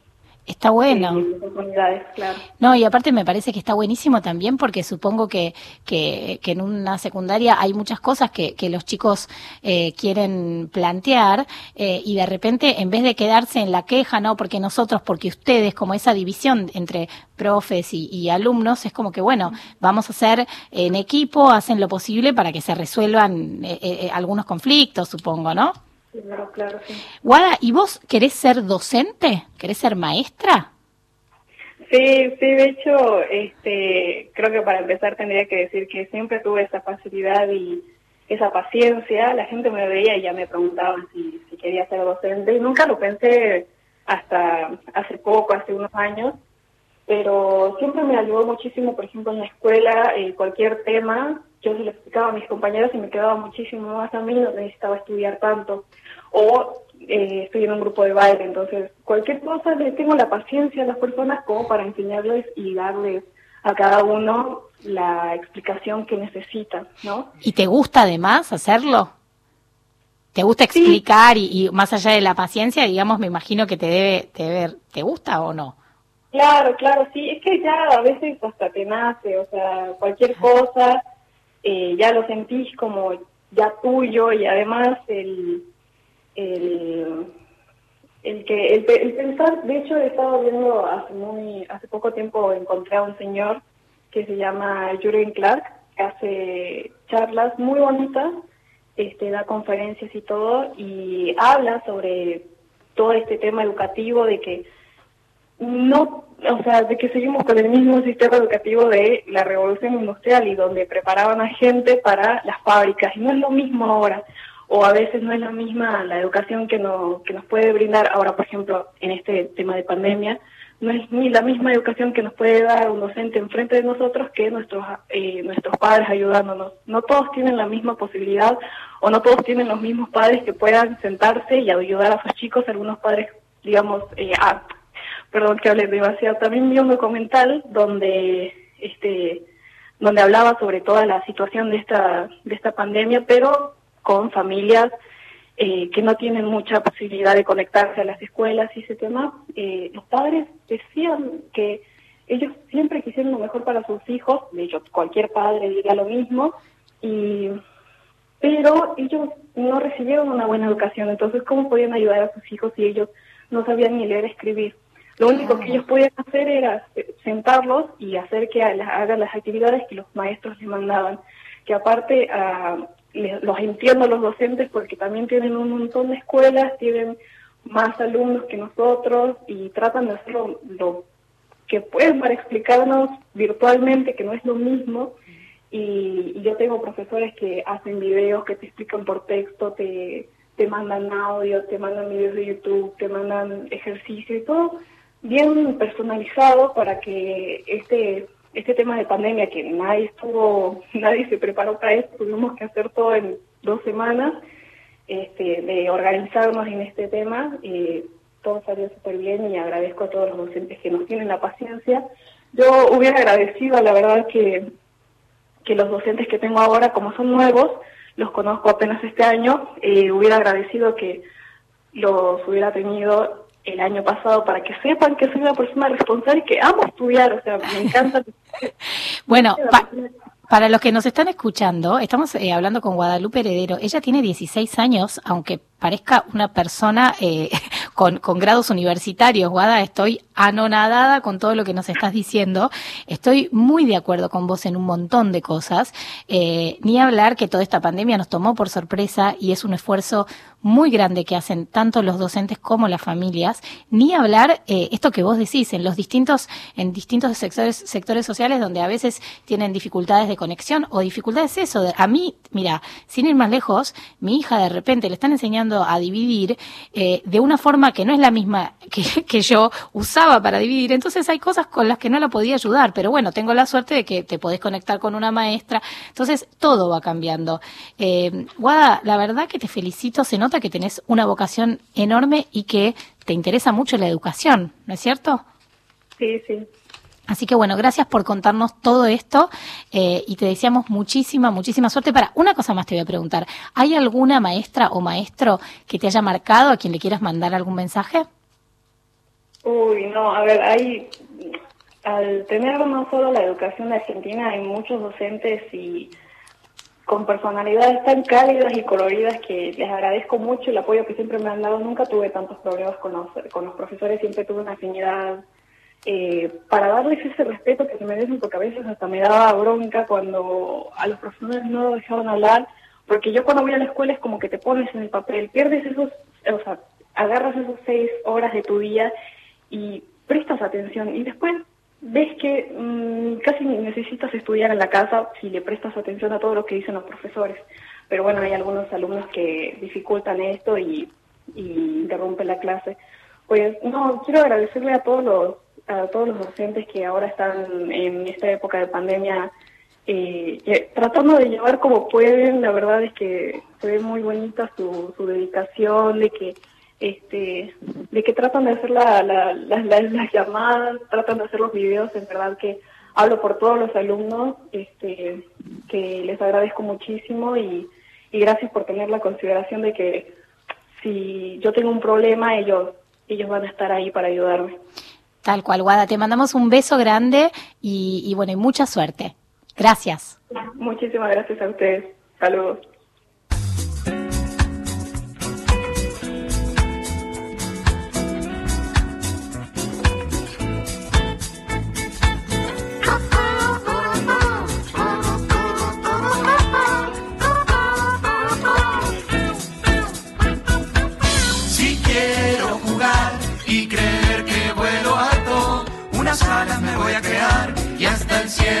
Está bueno. eh, oportunidades, claro. No, y aparte me parece que está buenísimo también porque supongo que, que, que en una secundaria hay muchas cosas que, que los chicos eh, quieren plantear eh, y de repente en vez de quedarse en la queja, no, porque nosotros, porque ustedes, como esa división entre profes y, y alumnos, es como que bueno, vamos a hacer en equipo, hacen lo posible para que se resuelvan eh, eh, algunos conflictos, supongo, ¿no? Claro, claro, sí. Guada, ¿y vos querés ser docente? ¿Querés ser maestra? Sí, sí, de hecho, este, creo que para empezar tendría que decir que siempre tuve esa facilidad y esa paciencia. La gente me veía y ya me preguntaban si, si quería ser docente y nunca lo pensé hasta hace poco, hace unos años, pero siempre me ayudó muchísimo, por ejemplo, en la escuela, eh, cualquier tema, yo se lo explicaba a mis compañeros y me quedaba muchísimo más a mí, no necesitaba estudiar tanto. O eh, estoy en un grupo de baile, entonces cualquier cosa le tengo la paciencia a las personas como para enseñarles y darles a cada uno la explicación que necesitan, ¿no? ¿Y te gusta además hacerlo? ¿Te gusta explicar y, y más allá de la paciencia, digamos, me imagino que te debe, te debe, ¿te gusta o no? Claro, claro, sí, es que ya a veces hasta te nace, o sea, cualquier cosa eh, ya lo sentís como ya tuyo y además el, el, el que el, el pensar, de hecho he estado viendo hace muy hace poco tiempo encontré a un señor que se llama Jürgen Clark, que hace charlas muy bonitas, este da conferencias y todo y habla sobre todo este tema educativo de que no, o sea, de que seguimos con el mismo sistema educativo de la revolución industrial y donde preparaban a gente para las fábricas. Y no es lo mismo ahora o a veces no es la misma la educación que, no, que nos puede brindar ahora, por ejemplo, en este tema de pandemia, no es ni la misma educación que nos puede dar un docente enfrente de nosotros que nuestros eh, nuestros padres ayudándonos. No todos tienen la misma posibilidad o no todos tienen los mismos padres que puedan sentarse y ayudar a sus chicos. Algunos padres, digamos, eh, ah, perdón que hable demasiado. También vi un documental donde este donde hablaba sobre toda la situación de esta de esta pandemia, pero con familias eh, que no tienen mucha posibilidad de conectarse a las escuelas y ese tema, eh, los padres decían que ellos siempre quisieron lo mejor para sus hijos, de hecho cualquier padre diría lo mismo, y pero ellos no recibieron una buena educación, entonces ¿cómo podían ayudar a sus hijos si ellos no sabían ni leer escribir? Lo único que ellos podían hacer era sentarlos y hacer que hagan las actividades que los maestros les mandaban, que aparte a, los entiendo los docentes porque también tienen un montón de escuelas, tienen más alumnos que nosotros y tratan de hacerlo lo que pueden para explicarnos virtualmente, que no es lo mismo. Y, yo tengo profesores que hacen videos, que te explican por texto, te, te mandan audio, te mandan videos de YouTube, te mandan ejercicio y todo bien personalizado para que este este tema de pandemia que nadie estuvo, nadie se preparó para esto, tuvimos que hacer todo en dos semanas, este, de organizarnos en este tema, y todo salió súper bien y agradezco a todos los docentes que nos tienen la paciencia. Yo hubiera agradecido, la verdad, que, que los docentes que tengo ahora, como son nuevos, los conozco apenas este año, eh, hubiera agradecido que los hubiera tenido el año pasado para que sepan que soy una persona responsable y que amo estudiar, o sea, me encanta. bueno, para los que nos están escuchando, estamos eh, hablando con Guadalupe Heredero. Ella tiene 16 años, aunque parezca una persona eh, con, grados universitarios. Guada, estoy anonadada con todo lo que nos estás diciendo. Estoy muy de acuerdo con vos en un montón de cosas. Eh, ni hablar que toda esta pandemia nos tomó por sorpresa y es un esfuerzo muy grande que hacen tanto los docentes como las familias. Ni hablar eh, esto que vos decís en los distintos, en distintos sectores, sectores sociales donde a veces tienen dificultades de conexión o dificultades eso. A mí, mira, sin ir más lejos, mi hija de repente le están enseñando a dividir eh, de una forma que no es la misma que, yo usaba para dividir. Entonces hay cosas con las que no la podía ayudar, pero bueno, tengo la suerte de que te podés conectar con una maestra. Entonces todo va cambiando. Eh, Guada, la verdad que te felicito, se nota que tenés una vocación enorme y que te interesa mucho la educación, ¿no es cierto? Sí, sí. Así que bueno, gracias por contarnos todo esto eh, y te deseamos muchísima, muchísima suerte. Para una cosa más te voy a preguntar, ¿hay alguna maestra o maestro que te haya marcado a quien le quieras mandar algún mensaje? Uy, no, a ver, hay, al tener no solo la educación de Argentina, hay muchos docentes y con personalidades tan cálidas y coloridas que les agradezco mucho el apoyo que siempre me han dado. Nunca tuve tantos problemas con los, con los profesores, siempre tuve una afinidad eh, para darles ese respeto que se merecen, porque a veces hasta me daba bronca cuando a los profesores no dejaban hablar, porque yo cuando voy a la escuela es como que te pones en el papel, pierdes esos, o sea, agarras esos seis horas de tu día y prestas atención y después ves que mm, casi necesitas estudiar en la casa si le prestas atención a todo lo que dicen los profesores. Pero bueno, hay algunos alumnos que dificultan esto y, y interrumpen la clase. Pues no, quiero agradecerle a todos los a todos los docentes que ahora están en esta época de pandemia eh, eh, tratando de llevar como pueden. La verdad es que se ve muy bonita su, su dedicación, de que este de que tratan de hacer la, la- la- la- las llamadas, tratan de hacer los videos, en verdad que hablo por todos los alumnos, este que les agradezco muchísimo y, y gracias por tener la consideración de que si yo tengo un problema, ellos ellos van a estar ahí para ayudarme. Tal cual, Guada, te mandamos un beso grande y, y bueno, y mucha suerte. Gracias. Muchísimas gracias a ustedes. Saludos.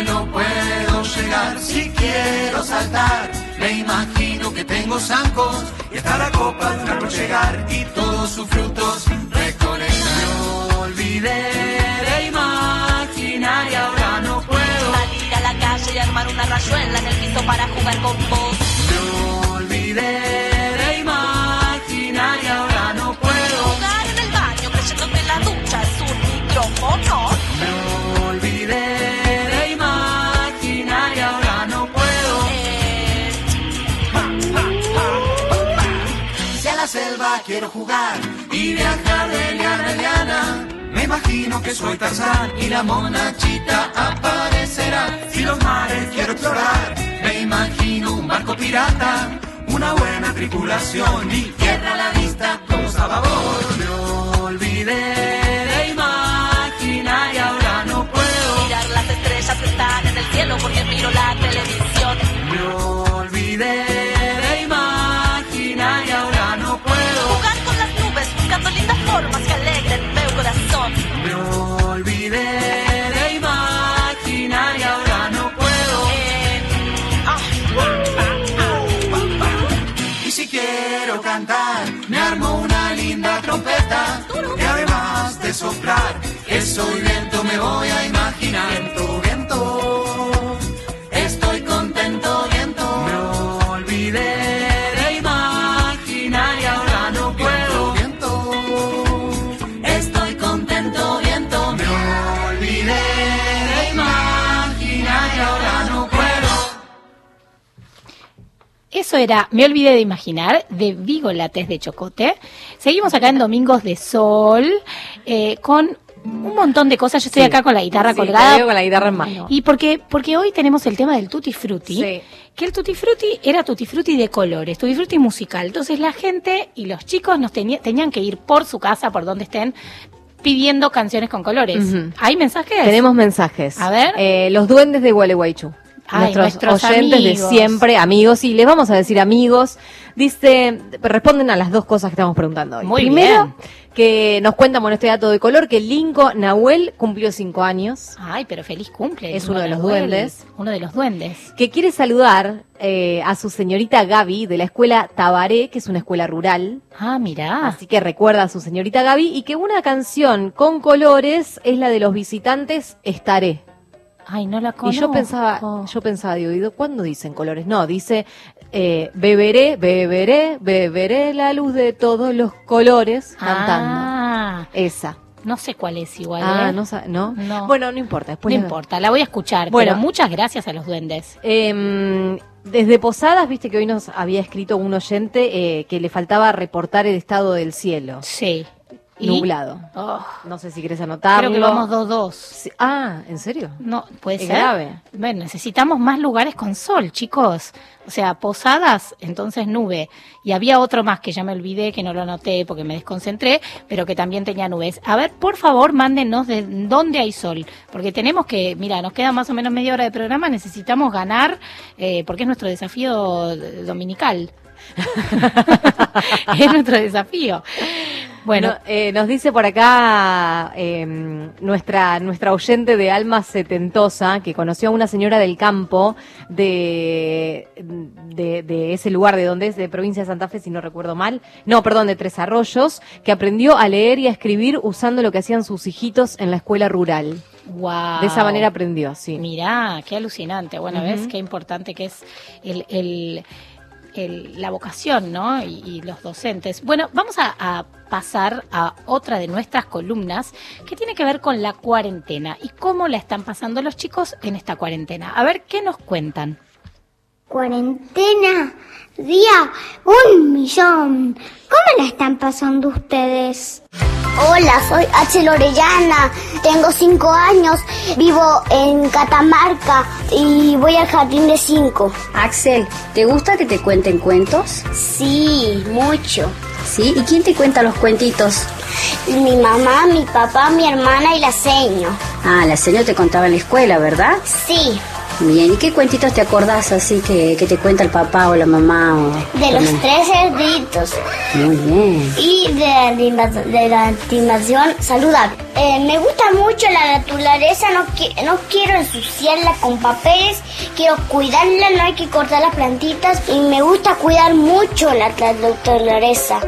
Cielo puedo llegar. Si quiero saltar, me imagino que tengo zancos y hasta la copa de un llegar y todos sus frutos recolectar. Me olvidé de imaginar y ahora no puedo Salir a la calle y armar una rayuela en el piso para jugar con vos. Me olvidé de imaginar y ahora no puedo. Jugar en el baño creyendo que la ducha es un micrófono. Quiero jugar y viajar de liana a liana, me imagino que soy Tarzán y la monachita aparecerá. Si los mares quiero explorar, me imagino un barco pirata, una buena tripulación y tierra a la vista, todos a babor. Me olvidé de imaginar y ahora no puedo. Mirar las estrellas que están en el cielo porque miro la televisión. Me olvidé me armo una linda trompeta. Y además de soplar, que soy viento, me voy a imaginar. Eso era Me olvidé de imaginar, de Vigo Lates de Chocote. Seguimos acá en Domingos de Sol, eh, con un montón de cosas. Yo estoy Sí. acá con la guitarra Sí, colgada. con la guitarra en mano. Y porque, porque hoy tenemos el tema del Tutti Frutti, Sí. que el Tutti Frutti era Tutti Frutti de colores, Tutti Frutti musical. Entonces la gente y los chicos nos tenía- tenían que ir por su casa, por donde estén, pidiendo canciones con colores. ¿Hay mensajes? Tenemos mensajes. A ver. Eh, los duendes de Gualeguaychú. Ay, nuestros, nuestros oyentes de siempre, amigos, y les vamos a decir amigos. Dice, responden a las dos cosas que estamos preguntando hoy. Muy Primero, bien. que nos cuentan, bueno, este dato de color, que Linko Nahuel cumplió cinco años. Ay, pero feliz cumple. Es uno de los duendes. Uno de los duendes. Que quiere saludar eh, a su señorita Gaby de la escuela Tabaré, que es una escuela rural. Ah, mirá. Así que recuerda a su señorita Gaby y que una canción con colores es la de los visitantes Estaré. Ay, no la Y conozco. yo pensaba, yo pensaba, digo, ¿y ¿cuándo dicen colores? No, dice, eh, beberé, beberé, beberé la luz de todos los colores cantando. Ah, Esa. no sé cuál es igual. Ah, ¿eh? no, ¿no? No. Bueno, no importa. Después no importa, la voy a escuchar. Bueno. pero muchas gracias a los duendes. Em, desde Posadas, viste que hoy nos había escrito un oyente eh, que le faltaba reportar el estado del cielo. Sí. ¿Y? Nublado. Oh, No sé si querés anotarlo. creo que vamos dos dos. Sí. Ah, ¿en serio? No, puede Es ser. grave. Bueno, necesitamos más lugares con sol, chicos. O sea, posadas, entonces nube. Y había otro más que ya me olvidé, que no lo anoté porque me desconcentré, pero que también tenía nubes. A ver, por favor, mándenos de dónde hay sol. Porque tenemos que, mira, nos queda más o menos media hora de programa, necesitamos ganar, eh, porque es nuestro desafío dominical. es nuestro desafío. Bueno. No, eh, nos dice por acá eh, nuestra, nuestra oyente de alma setentosa que conoció a una señora del campo de, de, de ese lugar de donde es, de provincia de Santa Fe, si no recuerdo mal. No, perdón, de Tres Arroyos, que aprendió a leer y a escribir usando lo que hacían sus hijitos en la escuela rural. Wow. De esa manera aprendió, sí. Mirá, qué alucinante. Bueno, ves qué importante que es el, el- el- la vocación, ¿no? Y, los docentes. Bueno, vamos a, a pasar a otra de nuestras columnas que tiene que ver con la cuarentena y cómo la están pasando los chicos en esta cuarentena. A ver, ¿qué nos cuentan? Cuarentena, día un millón. ¿Cómo la están pasando ustedes? Hola, soy Axel Orellana, tengo cinco años, vivo en Catamarca y voy al jardín de cinco. Axel, ¿te gusta que te cuenten cuentos? Sí, mucho. ¿Sí? ¿Y quién te cuenta los cuentitos? Mi mamá, mi papá, mi hermana y la seño. Ah, la señora te contaba en la escuela, ¿verdad? Sí, Bien, ¿y qué cuentitos te acordás así que, que te cuenta el papá o la mamá? O de los tres cerditos. Muy bien. y de de la animación saludable. Eh, me gusta mucho la naturaleza, no, qui- no quiero ensuciarla con papeles, quiero cuidarla, no hay que cortar las plantitas y me gusta cuidar mucho la naturaleza.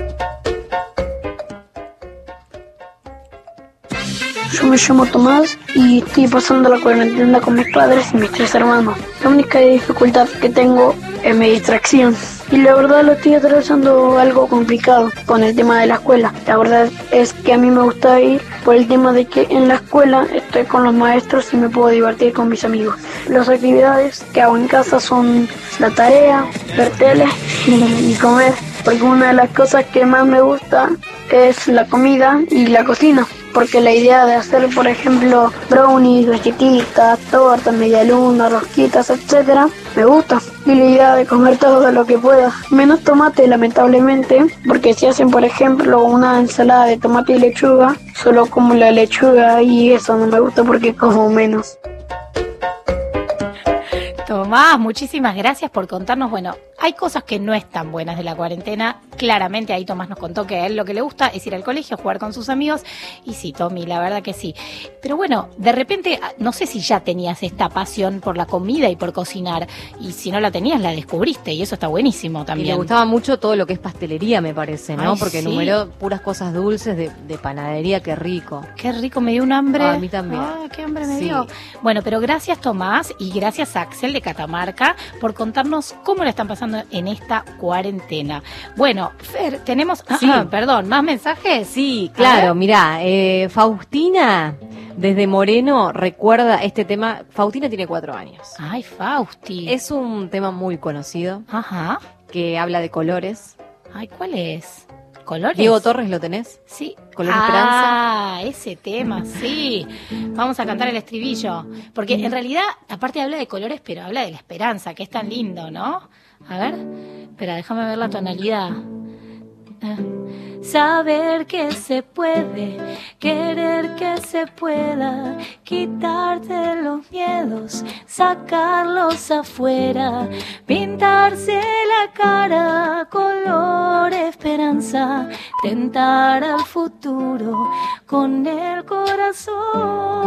Yo me llamo Tomás y estoy pasando la cuarentena con mis padres y mis tres hermanos. La única dificultad que tengo es mi distracción. Y la verdad lo estoy atravesando algo complicado con el tema de la escuela. La verdad es que a mí me gusta ir por el tema de que en la escuela estoy con los maestros y me puedo divertir con mis amigos. Las actividades que hago en casa son la tarea, ver tele y comer. Porque una de las cosas que más me gusta es la comida y la cocina. Porque la idea de hacer, por ejemplo, brownies, galletitas, tortas, medialunas, rosquitas, etcétera, me gusta. Y la idea de comer todo lo que pueda. Menos tomate, lamentablemente, porque si hacen, por ejemplo, una ensalada de tomate y lechuga, solo como la lechuga y eso no me gusta porque como menos. Tomás, muchísimas gracias por contarnos. Bueno, hay cosas que no están buenas de la cuarentena. Claramente ahí Tomás nos contó que a él lo que le gusta es ir al colegio, jugar con sus amigos. Y sí, Tommy, la verdad que sí. Pero bueno, de repente, no sé si ya tenías esta pasión por la comida y por cocinar. Y si no la tenías, la descubriste. Y eso está buenísimo Y también. le gustaba mucho todo lo que es pastelería, me parece, ¿no? Ay, Porque sí. numeró puras cosas dulces de, de panadería, qué rico. Qué rico, me dio un hambre. Ah, a mí también. Ah, qué hambre me Sí. dio. Bueno, pero gracias Tomás y gracias Axel de Catamarca por contarnos cómo la están pasando en esta cuarentena. Bueno, Fer, tenemos, ah, Sí. ah, perdón, más mensajes. Sí, claro, mirá, eh, Faustina desde Moreno recuerda este tema. Faustina tiene cuatro años. Ay, Fausti. Es un tema muy conocido. Ajá. Que habla de colores. Ay, ¿cuál es? ¿Colores? Diego Torres, ¿lo tenés? Sí. Color Esperanza. Ah, ese tema, sí. Vamos a cantar el estribillo. Porque en realidad, aparte habla de colores, pero habla de la esperanza, que es tan lindo, ¿no? A ver, espera, déjame ver la tonalidad. Ah. Saber que se puede, querer que se pueda, quitarte los miedos, sacarlos afuera, pintarse la cara color esperanza, tentar al futuro con el corazón.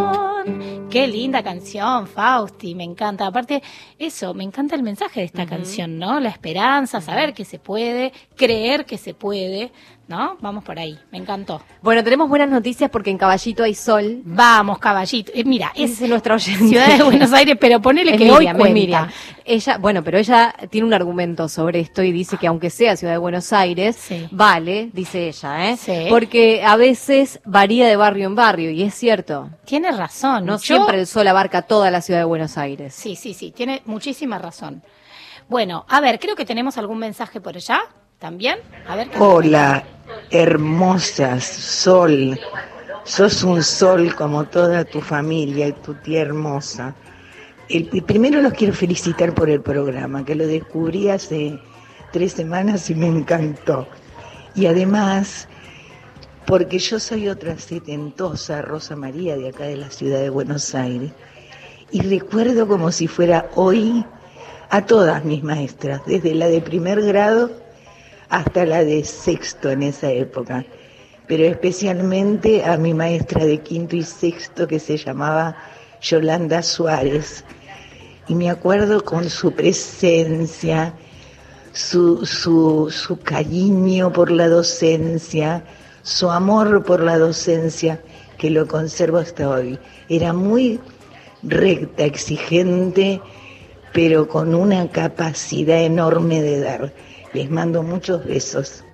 Qué linda canción, Fausti, me encanta. Aparte, eso, me encanta el mensaje de esta canción, ¿no? La esperanza, saber que se puede, creer que se puede, ¿no? Vamos por ahí, me encantó. Bueno, tenemos buenas noticias porque en Caballito hay sol. Vamos, Caballito. Eh, mira, es nuestra oyente. Ciudad de Buenos Aires, pero ponele Es que Miriam, hoy es cuenta. Miriam. Ella, bueno, pero ella tiene un argumento sobre esto y dice que aunque sea Ciudad de Buenos Aires, vale, dice ella, ¿eh? Sí. Porque a veces varía de barrio en barrio y es cierto. Tiene razón. No Yo- siempre el sol abarca toda la Ciudad de Buenos Aires. Sí, sí, sí, tiene muchísima razón. Bueno, a ver, creo que tenemos algún mensaje por allá también. A ver. ¿qué nos Hola, hermosas, sol. Sos un sol como toda tu familia y tu tía hermosa. El, primero los quiero felicitar por el programa, que lo descubrí hace tres semanas y me encantó. Y además, porque yo soy otra setentosa Rosa María de acá de la ciudad de Buenos Aires. Y recuerdo como si fuera hoy a todas mis maestras, desde la de primer grado hasta la de sexto en esa época. pero especialmente a mi maestra de quinto y sexto que se llamaba Yolanda Suárez. Y me acuerdo con su presencia, su, su, su cariño por la docencia, su amor por la docencia, que lo conservo hasta hoy. Era muy recta, exigente, pero con una capacidad enorme de dar. Les mando muchos besos.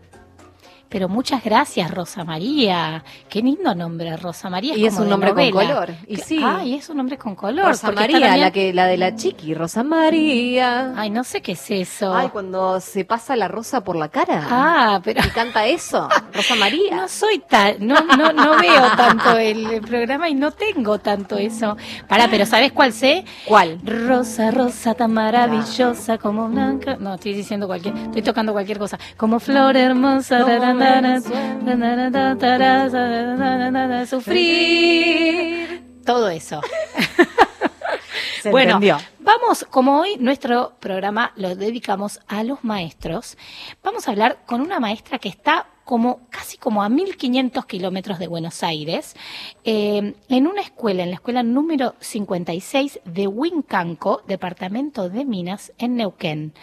Pero muchas gracias, Rosa María. Qué lindo nombre, Rosa María. Y es como un nombre con color. Y sí. Ah, y es un nombre con color. Rosa María, también- la que la de la chiqui, Rosa María. Ay, no sé qué es eso. Ay, cuando se pasa la rosa por la cara. Ah, pero Y canta eso, Rosa María. no soy tan, no, no, no veo tanto el, el programa y no tengo tanto eso. Pará, pero ¿sabes cuál sé? ¿Cuál? Rosa, rosa tan maravillosa como blanca. No, estoy diciendo cualquier, estoy tocando cualquier cosa. Como flor hermosa, No, sufrir. Todo eso. Se bueno, entendió. vamos, como hoy nuestro programa lo dedicamos a los maestros, vamos a hablar con una maestra que está como casi como a 1500 kilómetros de Buenos Aires, eh, en una escuela, en la escuela número 56 de Huincanco, departamento de Minas, en Neuquén.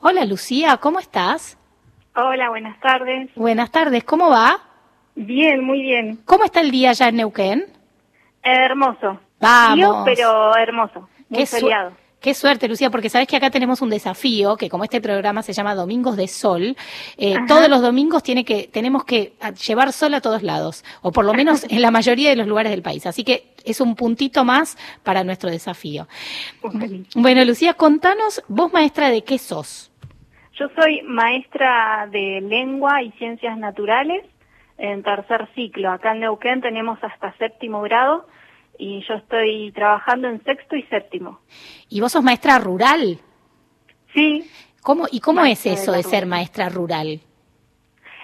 Hola Lucía, ¿cómo estás? Hola, buenas tardes. Buenas tardes, ¿cómo va? Bien, muy bien. ¿Cómo está el día allá en Neuquén? Hermoso. Vamos. Pero hermoso. Muy Qué, su- qué suerte, Lucía, porque sabes que acá tenemos un desafío, que como este programa se llama Domingos de Sol, eh, todos los domingos tiene que, tenemos que a- llevar sol a todos lados, o por lo menos en la mayoría de los lugares del país. Así que es un puntito más para nuestro desafío. Bueno, Lucía, contanos, vos maestra de qué sos. Yo soy maestra de lengua y ciencias naturales en tercer ciclo. Acá en Neuquén tenemos hasta séptimo grado y yo estoy trabajando en sexto y séptimo. ¿Y vos sos maestra rural? Sí. ¿Cómo, ¿Y cómo Maestra es eso de ser maestra rural?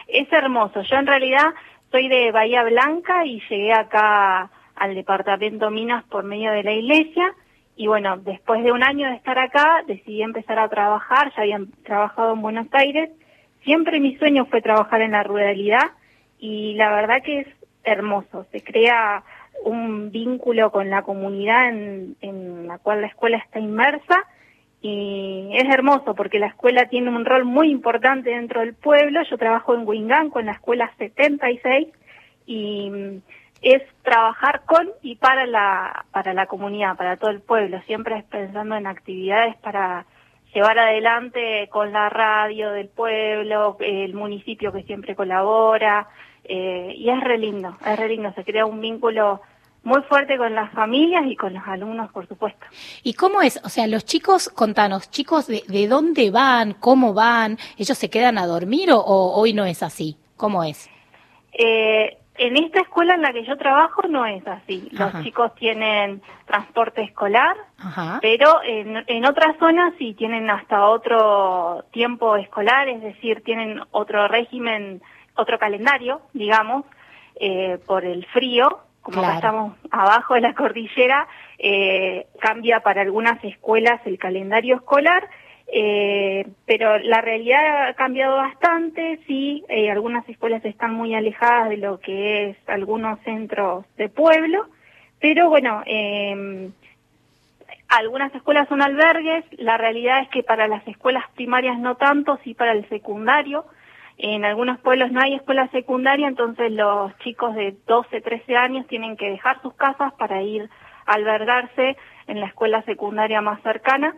Es hermoso. Yo en realidad soy de Bahía Blanca y llegué acá al departamento Minas por medio de la iglesia. Y bueno, después de un año de estar acá, decidí empezar a trabajar. Ya había trabajado en Buenos Aires. Siempre mi sueño fue trabajar en la ruralidad y la verdad que es hermoso. Se crea un vínculo con la comunidad en, la cual la escuela está inmersa y es hermoso porque la escuela tiene un rol muy importante dentro del pueblo. Yo trabajo en Huinganco, en la escuela 76, y es trabajar con y para la, para la comunidad, para todo el pueblo. Siempre es pensando en actividades para llevar adelante con la radio del pueblo, el municipio que siempre colabora, eh, y es re lindo, es re lindo. Se crea un vínculo muy fuerte con las familias y con los alumnos, por supuesto. ¿Y cómo es? O sea, los chicos, contanos, chicos, de, de dónde van? ¿Cómo van? ¿Ellos se quedan a dormir o, o hoy no es así? ¿Cómo es? Eh, en esta escuela en la que yo trabajo no es así. Los Ajá. chicos tienen transporte escolar, Ajá. pero en, en otras zonas sí tienen hasta otro tiempo escolar, es decir, tienen otro régimen, otro calendario, digamos, eh, por el frío. Como acá Claro. estamos abajo de la cordillera, eh, cambia para algunas escuelas el calendario escolar eh, pero la realidad ha cambiado bastante, sí, eh, algunas escuelas están muy alejadas de lo que es algunos centros de pueblo, pero bueno, eh, algunas escuelas son albergues, la realidad es que para las escuelas primarias no tanto, sí para el secundario, en algunos pueblos no hay escuela secundaria, entonces los chicos de 12, 13 años tienen que dejar sus casas para ir a albergarse en la escuela secundaria más cercana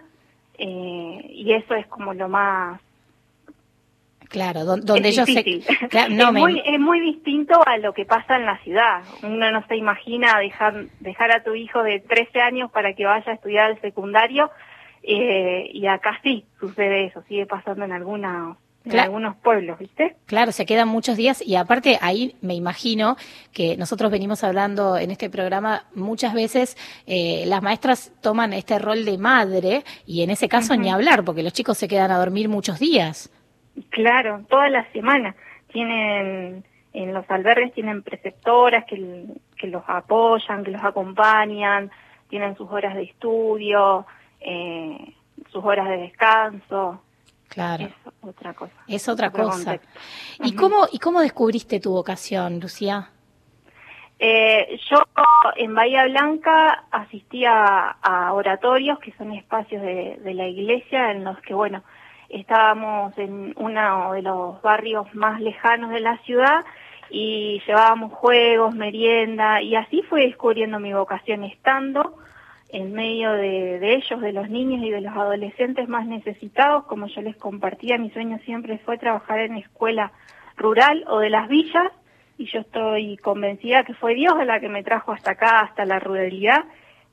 eh, y eso es como lo más Claro, don- donde es ellos difícil. se... Claro, no, es, me- muy, es muy distinto a lo que pasa en la ciudad. Uno no se imagina dejar, dejar a tu hijo de 13 años para que vaya a estudiar al secundario eh, y acá sí sucede eso, sigue pasando en, alguna, en Cla- algunos pueblos, ¿viste? Claro, se quedan muchos días y aparte ahí me imagino que nosotros venimos hablando en este programa muchas veces, eh, las maestras toman este rol de madre y en ese caso ni hablar porque los chicos se quedan a dormir muchos días. Claro, toda la semana. Tienen, en los albergues tienen preceptoras que, que los apoyan, que los acompañan, tienen sus horas de estudio, eh, sus horas de descanso. Claro. Es otra cosa. Es otra cosa. contexto. ¿Y cómo, ¿Y cómo descubriste tu vocación, Lucía? Eh, yo en Bahía Blanca asistía a oratorios, que son espacios de, de la iglesia, en los que, bueno, estábamos en uno de los barrios más lejanos de la ciudad y llevábamos juegos, merienda, y así fui descubriendo mi vocación estando en medio de, de ellos, de los niños y de los adolescentes más necesitados. Como yo les compartía, mi sueño siempre fue trabajar en escuela rural o de las villas y yo estoy convencida que fue Dios la que me trajo hasta acá, hasta la ruralidad,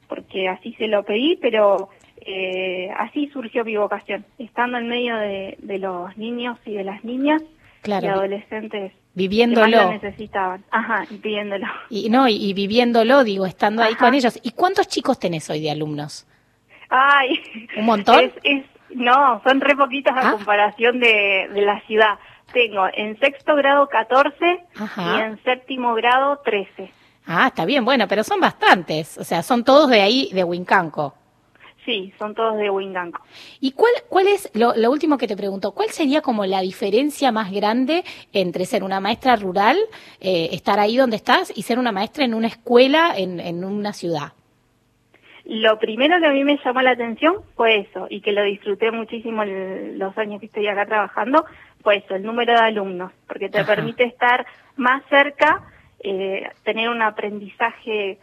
porque así se lo pedí, pero eh, así surgió mi vocación, estando en medio de, de los niños y de las niñas Claro. y adolescentes que más Viviéndolo. lo necesitaban. Ajá, y pidiéndolo. Y no, y, y viviéndolo, digo, estando ahí con ellos. ¿Y cuántos chicos tenés hoy de alumnos? Ay, ¿Un montón? Es, es- no, son re poquitos a Ah. comparación de, de la ciudad. Tengo en sexto grado 14 Ajá. y en séptimo grado 13. Ah, está bien, bueno, pero son bastantes. O sea, son todos de ahí, de Huincanco. Sí, son todos de Winganco. ¿Y cuál, cuál es, lo, lo último que te pregunto, cuál sería como la diferencia más grande entre ser una maestra rural, eh, estar ahí donde estás, y ser una maestra en una escuela en, en una ciudad? Lo primero que a mí me llamó la atención fue eso, y que lo disfruté muchísimo el- los años que estoy acá trabajando, fue eso, el número de alumnos, porque te Ajá. permite estar más cerca, eh, tener un aprendizaje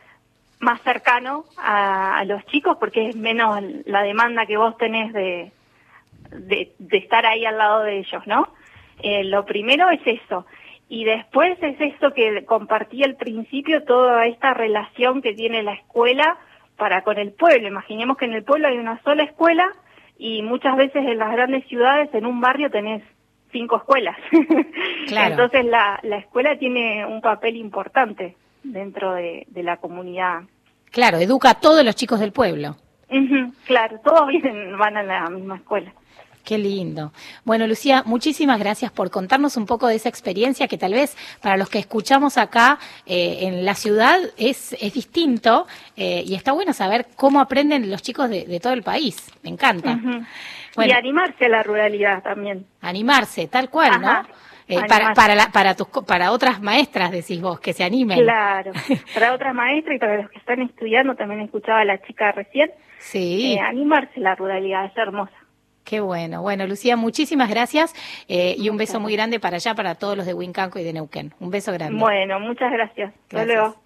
más cercano a, a los chicos, porque es menos la demanda que vos tenés de, de, de estar ahí al lado de ellos, ¿no? Eh, lo primero es eso. Y después es esto que compartí al principio, toda esta relación que tiene la escuela para con el pueblo. Imaginemos que en el pueblo hay una sola escuela y muchas veces en las grandes ciudades, en un barrio, tenés cinco escuelas. Claro. Entonces la, la escuela tiene un papel importante dentro de, de la comunidad. Claro, educa a todos los chicos del pueblo. Claro, todos vienen, van a la misma escuela. Qué lindo. Bueno, Lucía, muchísimas gracias por contarnos un poco de esa experiencia que tal vez para los que escuchamos acá eh, en la ciudad es, es distinto eh, y está bueno saber cómo aprenden los chicos de, de todo el país. Me encanta. Bueno. Y animarse a la ruralidad también. Animarse, tal cual, Ajá, ¿no? Eh, para, para, la- para, tus, para otras maestras, decís vos, que se animen. Claro, para otras maestras y para los que están estudiando, también escuchaba a la chica recién, Sí. eh, animarse la ruralidad, es hermosa. Qué bueno. Bueno, Lucía, muchísimas gracias eh, y un beso muy grande para allá, para todos los de Huincanco y de Neuquén. Un beso grande. Bueno, muchas gracias. Hasta Gracias. luego.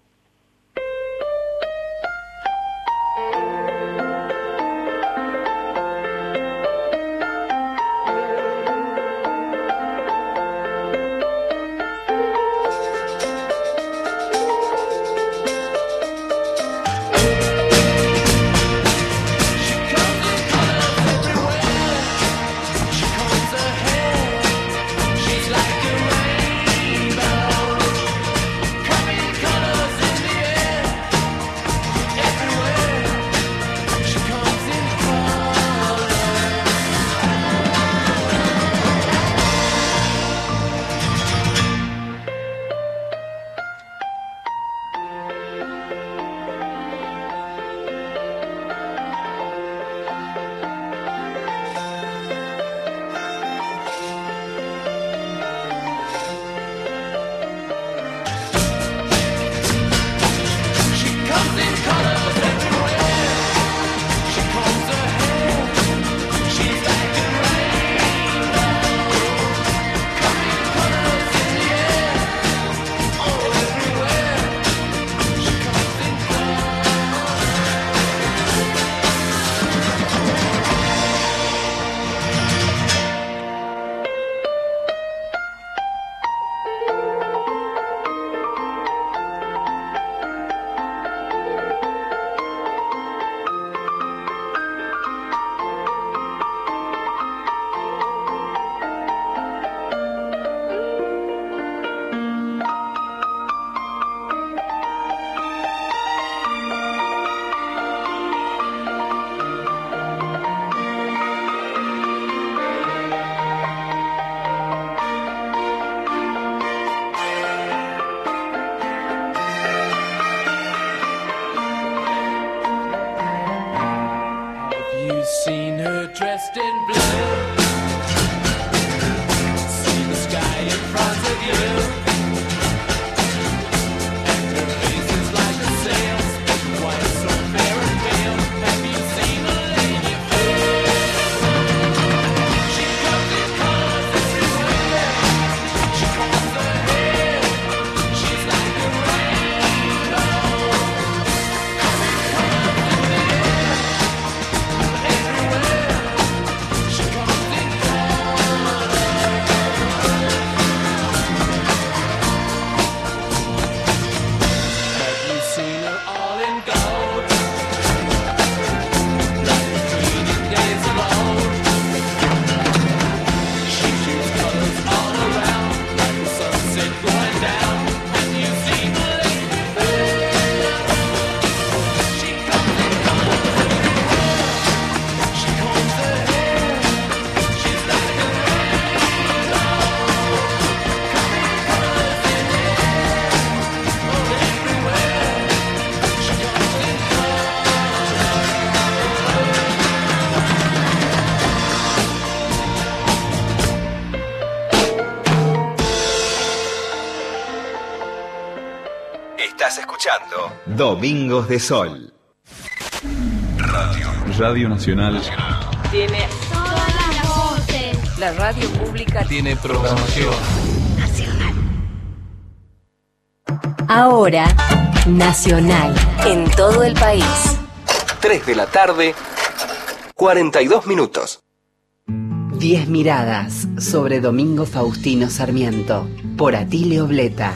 Escuchando Domingos de Sol. Radio. Radio Nacional. Tiene Todas las voces. la radio pública. Tiene programación. Ahora, Nacional, en todo el país. 3 de la tarde, 42 minutos. Diez miradas sobre Domingo Faustino Sarmiento por Atilio Bleta.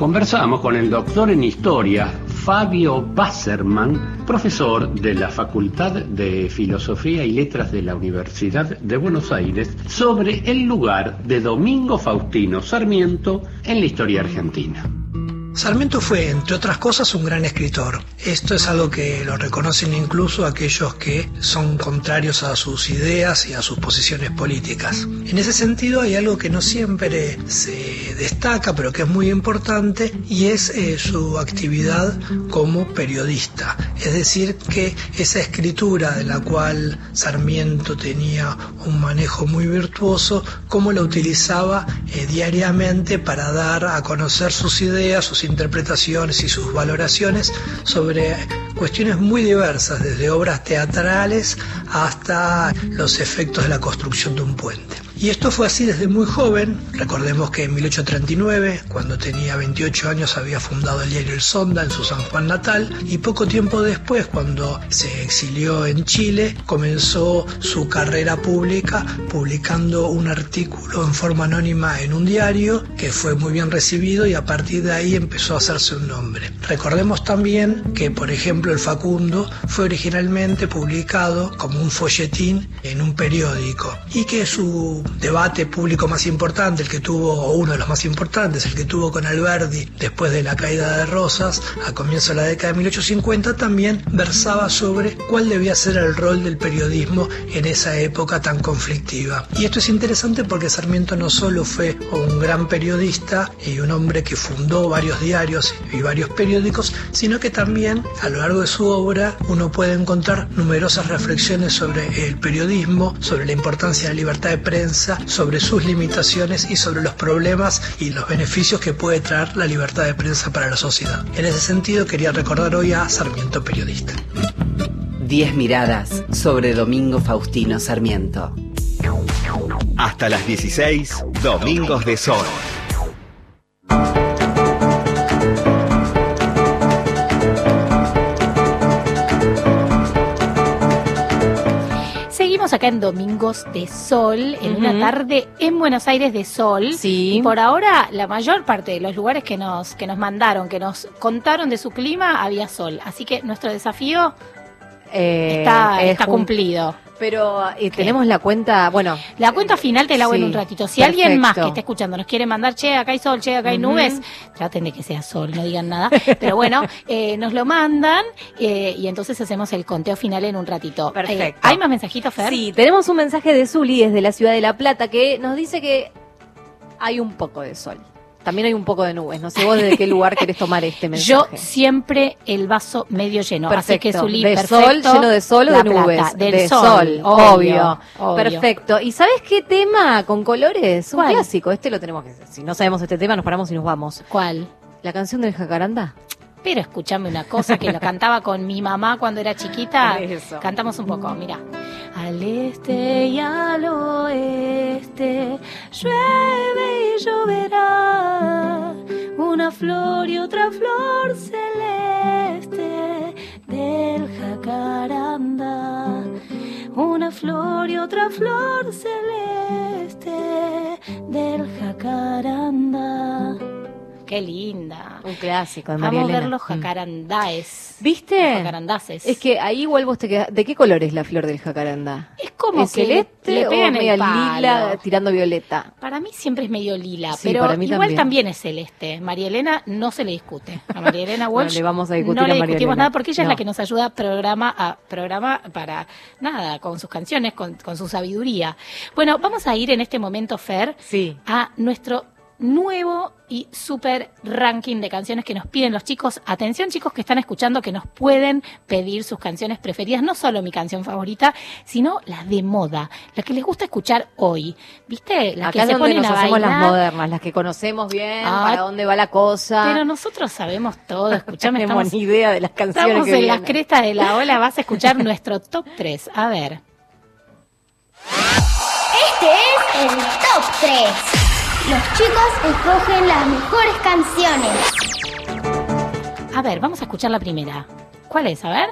Conversamos con el doctor en historia Fabio Basserman, profesor de la Facultad de Filosofía y Letras de la Universidad de Buenos Aires, sobre el lugar de Domingo Faustino Sarmiento en la historia argentina. Sarmiento fue, entre otras cosas, un gran escritor. Esto es algo que lo reconocen incluso aquellos que son contrarios a sus ideas y a sus posiciones políticas. En ese sentido hay algo que no siempre se destaca, pero que es muy importante, y es eh, su actividad como periodista. Es decir, que esa escritura de la cual Sarmiento tenía un manejo muy virtuoso, cómo la utilizaba eh, diariamente para dar a conocer sus ideas, sus interpretaciones y sus valoraciones sobre cuestiones muy diversas, desde obras teatrales hasta los efectos de la construcción de un puente. Y esto fue así desde muy joven. Recordemos que en 1839, cuando tenía 28 años, había fundado el diario El Sonda en su San Juan natal y poco tiempo después, cuando se exilió en Chile, comenzó su carrera pública publicando un artículo en forma anónima en un diario que fue muy bien recibido y a partir de ahí empezó a hacerse un nombre. Recordemos también que, por ejemplo, el Facundo fue originalmente publicado como un folletín en un periódico y que su debate público más importante, el que tuvo, o uno de los más importantes, el que tuvo con Alberdi después de la caída de Rosas a comienzo de la década de 1850, también versaba sobre cuál debía ser el rol del periodismo en esa época tan conflictiva. Y esto es interesante porque Sarmiento no solo fue un gran periodista y un hombre que fundó varios diarios y varios periódicos, sino que también a lo largo de su obra uno puede encontrar numerosas reflexiones sobre el periodismo, sobre la importancia de la libertad de prensa, sobre sus limitaciones y sobre los problemas y los beneficios que puede traer la libertad de prensa para la sociedad. En ese sentido quería recordar hoy a Sarmiento Periodista. Diez miradas sobre Domingo Faustino Sarmiento. Hasta las 16, Domingos de Sol. Acá en Domingos de Sol, en una tarde en Buenos Aires de Sol. Sí. Y por ahora, la mayor parte de los lugares que nos, que nos mandaron, que nos contaron de su clima, había sol. Así que nuestro desafío Eh, está, es está jun- cumplido. Pero eh, tenemos la cuenta, bueno. La cuenta final te la hago en un ratito. Si alguien más que esté escuchando nos quiere mandar, che, acá hay sol, che, acá hay nubes, traten de que sea sol, no digan nada. Pero bueno, eh, nos lo mandan eh, y entonces hacemos el conteo final en un ratito. Perfecto. ¿Hay más mensajitos, Fer? Sí, tenemos un mensaje de Zuli desde la ciudad de La Plata que nos dice que hay un poco de sol. También hay un poco de nubes. No sé vos desde qué lugar querés tomar este Yo mensaje. siempre el vaso medio lleno. Así Perfecto. que Zuli, de perfecto. sol, lleno de sol o de Plata, nubes. Del de sol, obvio. obvio. Perfecto. ¿Y sabes qué tema con colores? Un ¿Cuál? clásico. Este lo tenemos que. Si no sabemos este tema, nos paramos y nos vamos. ¿Cuál? La canción del jacaranda. Pero escúchame una cosa que lo cantaba con mi mamá cuando era chiquita. Eso. Cantamos un poco, mira. Al este y al oeste llueve y lloverá una flor y otra flor celeste del jacaranda. Una flor y otra flor celeste del jacaranda. Qué linda. Un clásico de Vamos María a ver los Mm. jacarandaes. ¿Viste? Los jacarandaces. Es que ahí igual vos te quedás. ¿De qué color es la flor del jacaranda? Es como ¿Es que celeste le, le o pegan media el palo. lila tirando violeta? Para mí siempre es medio lila, Sí, pero para mí igual también. también. es celeste. María Elena no se le discute. A María Elena No Walsh le vamos a discutir no le discutimos Elena. nada porque ella es No. la que nos ayuda a programa a programa para nada, con sus canciones, con, con su sabiduría. Bueno, vamos a ir en este momento, Fer, Sí. a nuestro nuevo y super ranking de canciones que nos piden los chicos. Atención chicos que están escuchando que nos pueden pedir sus canciones preferidas, no solo mi canción favorita, sino las de moda, las que les gusta escuchar hoy. ¿Viste? Las Acá que se donde ponen nos a hacemos bailar. las modernas, las que conocemos bien, Ah, para dónde va la cosa. Pero nosotros sabemos todo, escuchame, no tenemos ni idea de las canciones estamos que en las crestas de la ola, vas a escuchar nuestro top 3. A ver. Este es el top 3. Los chicos escogen las mejores canciones. A ver, vamos a escuchar la primera. ¿Cuál es? A ver.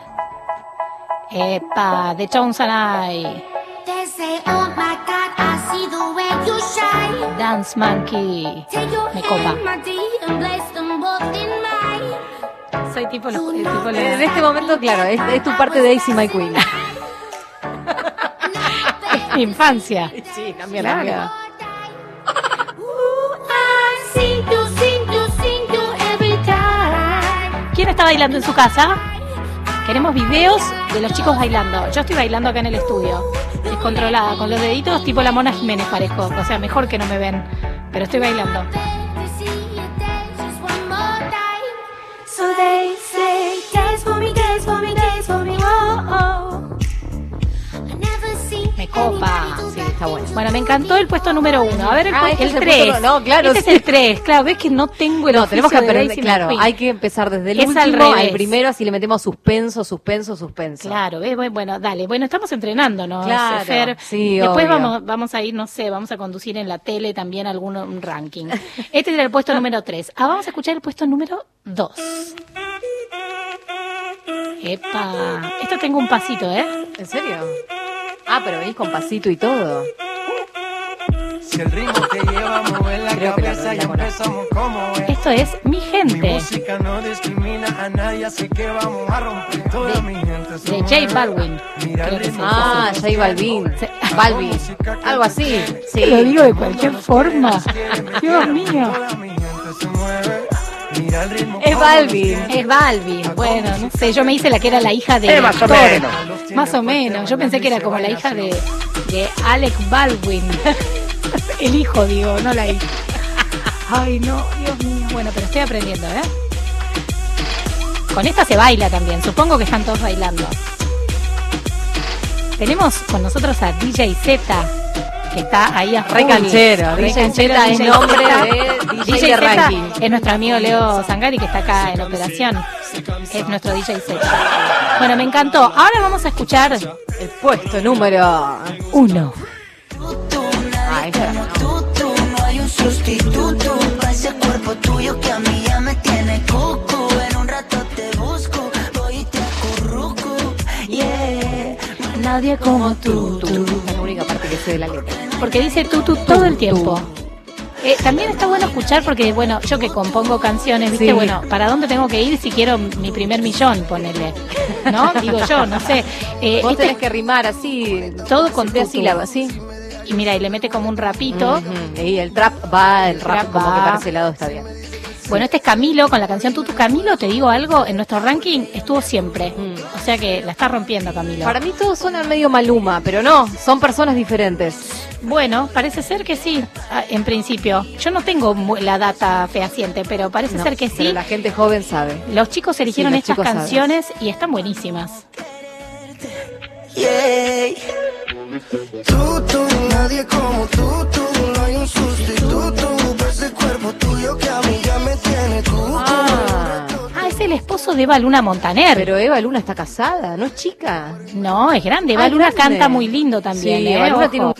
Epa, de Tones and I. They say, oh my God, I see the way you shine. Dance Monkey. Take your Me copa. hand, my dear, and place them both in mine. Soy tipo los, tipo los- En este momento, claro, es, es tu parte de Daisy My Queen. es mi infancia. Sí, cambia Claro. la ¿Quién está bailando en su casa? Queremos videos de los chicos bailando. Yo estoy bailando acá en el estudio. Descontrolada, con los deditos tipo la Mona Jiménez parezco. O sea, mejor que no me ven. Pero estoy bailando. So they say, dance for me, dance for me, dance for me, oh, oh. Copa. Sí, está bueno. Bueno, me encantó el puesto número uno. A ver el, Ah, este el el 3. puesto- no, claro, Este sí. es el 3. Claro, ves que no tengo el No, tenemos que aprender, claro, hay que empezar desde el Es al último al, revés. primero, así le metemos suspenso, suspenso, suspenso. Claro, ¿ves? Bueno, bueno, dale. Bueno, estamos entrenándonos, Claro, Fer. sí, Después obvio. vamos, vamos a ir, no sé, vamos a conducir en la tele también algún un ranking. Este era el puesto número 3. Ah, vamos a escuchar el puesto número 2. Epa, esto tengo un pasito, ¿eh? ¿En serio? Ah, pero venís con pasito y todo. Si el ritmo te lleva a mover la Creo que la- cabeza y la conozco. empezamos como es. Esto es Mi Mi Gente, música no discrimina a nadie, así que vamos a romper toda mi gente. de J. Balvin. Ah, J Balvin. Balvin. Algo así. Sí. Lo digo de cualquier forma. Dios mío. Es Balvin. Es Balvin. Bueno, no sé, yo me hice la que era la hija de Eh, más o menos. Más o menos. Yo pensé que era como la hija de, de Alec Baldwin. El hijo, digo, no la hija. Ay, no, Dios mío. Bueno, pero estoy aprendiendo, ¿eh? Con esta se baila también. Supongo que están todos bailando. Tenemos con nosotros a DJ Z, que está ahí a Re canchero. Re DJ canchero, Z es DJ nombre de DJ ranking. es nuestro amigo Leo Zangari, que está acá en operación. Es nuestro DJ Z. Bueno, me encantó. Ahora vamos a escuchar El puesto número uno. Esta no. Tú, tú, no hay un sustituto para ese cuerpo tuyo que a mí ya me tiene cucu. En un rato te busco, voy y te acurruco. Yeah. Nadie como tú. De la letra. Porque dice tú, tú todo el tiempo. Eh, también está bueno escuchar porque, bueno, yo que compongo canciones, ¿viste? Sí. Bueno, ¿para dónde tengo que ir si quiero mi primer millón? Ponele. ¿No? Digo yo, no sé. Eh, Vos tenés que rimar así. todo con tu sílabas, sí. Y mira, y le mete como un rapito. Y el trap va, el rap Trap como va. que para ese lado está bien. Bueno, este es Camilo con la canción Tutu. Camilo, te digo algo, en nuestro ranking estuvo siempre. O sea que la está rompiendo Camilo. Para mí todos suenan medio maluma, pero no, son personas diferentes. Bueno, parece ser que sí, ah, en principio. Yo no tengo la data fehaciente, pero parece No, ser que pero sí. la gente joven sabe. Los chicos eligieron los estas chicos saben. canciones y están buenísimas. Yeah. Tú, tú, nadie como tú, tú, no hay un sustituto para ese cuerpo tuyo que Ah, Ah, es el esposo de Eva Luna Montaner. pero Eva Luna está casada, ¿no es chica? No, es grande. Eva Ah, Luna grande. canta muy lindo también. Sí, ¿eh? Eva Luna tiene un-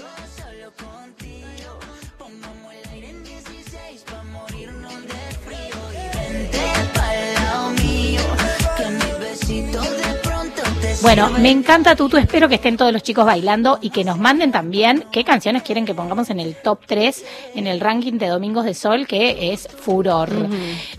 Bueno, me encanta Tutu, espero que estén todos los chicos bailando y que nos manden también qué canciones quieren que pongamos en el top 3 en el ranking de Domingos de Sol, que es furor.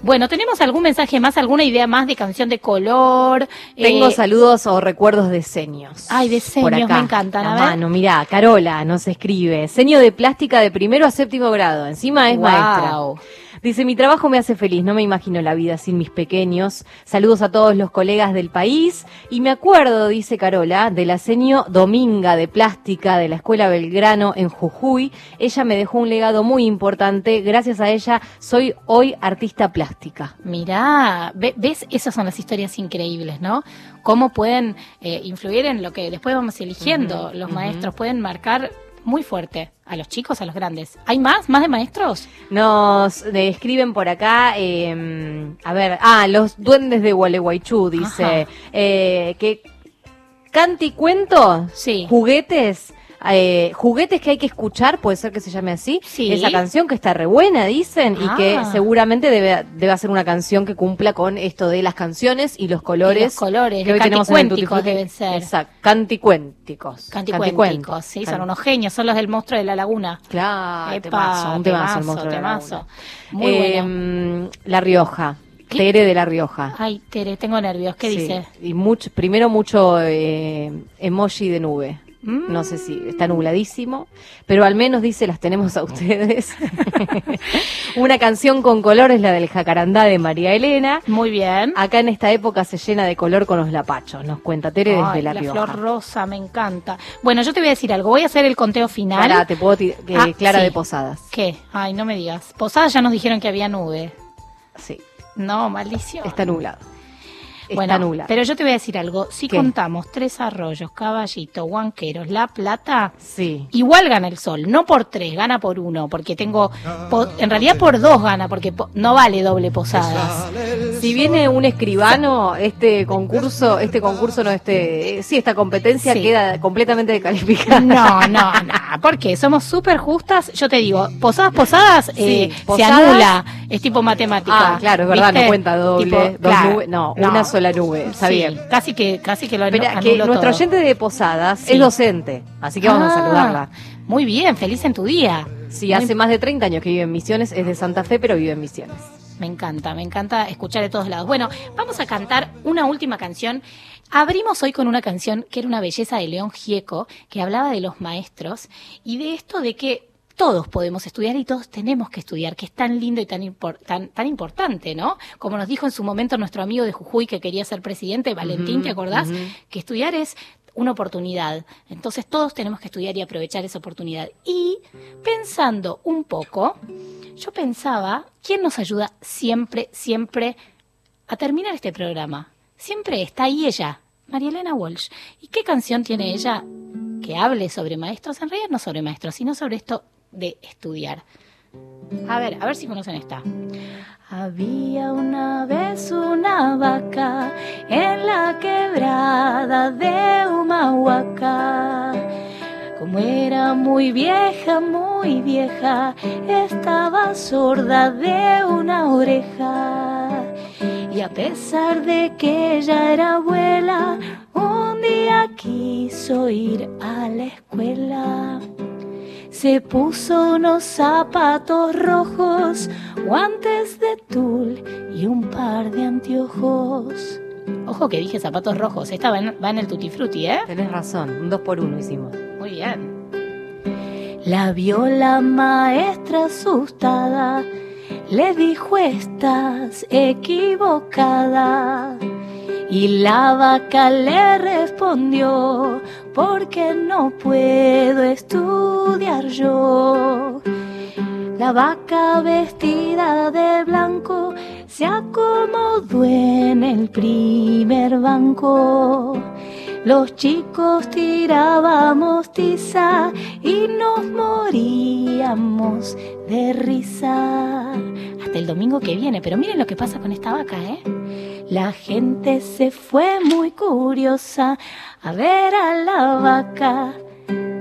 Bueno, ¿tenemos algún mensaje más, alguna idea más de canción de color? Tengo Eh, saludos o recuerdos de seños. Ay, de Por seños, acá, me encantan. La A ver. mano, mirá, Carola nos escribe. Seño de plástica de primero a séptimo grado. Encima es Guau. maestra. Dice, mi trabajo me hace feliz, no me imagino la vida sin mis pequeños. Saludos a todos los colegas del país. Y me acuerdo, dice Carola, de la seño Dominga de Plástica de la Escuela Belgrano en Jujuy. Ella me dejó un legado muy importante. Gracias a ella soy hoy artista plástica. Mirá, ve- ¿ves? Esas son las historias increíbles, ¿no? Cómo pueden eh, influir en lo que después vamos eligiendo. Los maestros pueden marcar muy fuerte a los chicos, a los grandes. ¿Hay más? ¿Más de maestros? Nos eh, escriben por acá, eh, a ver, ah, los duendes de Gualeguaychú, dice, eh, que canti cuento, Sí. juguetes, eh, juguetes que hay que escuchar, puede ser que se llame así, Sí. esa canción que está re buena, dicen, y que Ah. seguramente debe, debe ser una canción que cumpla con esto de las canciones y los colores. Y los colores, que hoy tenemos en el deben ser. Exacto, canticuénticos. Canticuénticos, sí, son unos genios, son los del monstruo de la laguna. Claro, Epa, temazo, un temazo, el monstruo de la temazo. laguna. Muy Eh, bueno. La Rioja, ¿Qué? Tere de La Rioja. Ay, Tere, tengo nervios. ¿Qué Sí, dice? Y mucho, primero mucho eh, emoji de nube. Mm. No sé si está nubladísimo, pero al menos dice las tenemos a ustedes. Una canción con color es la del jacarandá de María Elena. Muy bien. Acá en esta época se llena de color con los lapachos, nos cuenta Tere desde Ay, La la Rioja. flor rosa, me encanta. Bueno, yo te voy a decir algo. Voy a hacer el conteo final. Pará, te puedo eh, Ah, Clara sí. de Posadas. ¿Qué? Ay, no me digas. Posadas ya nos dijeron que había nube. Sí, No, maldición. está nublado. Está Bueno, nublado. pero yo te voy a decir algo. Si ¿Qué? contamos Tres Arroyos, Caballito, Huanqueros, La Plata, Sí. igual gana el sol. No por tres, gana por uno. Porque tengo. po- en realidad por dos gana, porque po- no vale doble Posadas. Si viene un escribano, este concurso, este concurso no, este, sí, esta competencia Sí. queda completamente descalificada. No, no, no. ¿Por qué? Somos súper justas. Yo te digo, Posadas, Posadas, eh, se Posadas- anula. Es tipo matemática. Ah, claro, es verdad, ¿viste? no cuenta doble, Tipo, dos claro, nubes, no, una sola nube, está Sí, bien. Casi que, casi que lo anu- Espera, que nuestro todo. oyente de Posadas Sí. es docente, así que vamos a Ah, saludarla. Muy bien, feliz en tu día. Sí, Muy- hace más de 30 años que vive en Misiones, es de Santa Fe, pero vive en Misiones. Me encanta, me encanta escuchar de todos lados. Bueno, vamos a cantar una última canción. Abrimos hoy con una canción que era una belleza de León Gieco, que hablaba de los maestros y de esto de que todos podemos estudiar y todos tenemos que estudiar, que es tan lindo y tan, impor- tan, tan importante, ¿no? Como nos dijo en su momento nuestro amigo de Jujuy que quería ser presidente, Valentín, ¿te acordás? Que estudiar es una oportunidad. Entonces todos tenemos que estudiar y aprovechar esa oportunidad. Y pensando un poco, yo pensaba, ¿quién nos ayuda siempre, siempre a terminar este programa? Siempre está ahí ella, María Elena Walsh. ¿Y qué canción tiene ella que hable sobre maestros? En realidad no sobre maestros, sino sobre esto de estudiar. A ver, a ver si conocen esta. Había una vez una vaca en la quebrada de Humahuaca. Como era muy vieja, muy vieja, estaba sorda de una oreja. Y a pesar de que ella era abuela, un día quiso ir a la escuela. Se puso unos zapatos rojos, guantes de tul y un par de anteojos. Ojo que dije zapatos rojos, esta va en, va en el Tutti Frutti, ¿eh? Tenés razón, un dos por uno hicimos. Muy bien. La vio la maestra asustada, le dijo estás equivocada. Y la vaca le respondió, porque no puedo estudiar yo. La vaca vestida de blanco se acomodó en el primer banco. Los chicos tirábamos tiza y nos moríamos de risa. Hasta el domingo que viene, pero miren lo que pasa con esta vaca, ¿eh? La gente se fue muy curiosa a ver a la vaca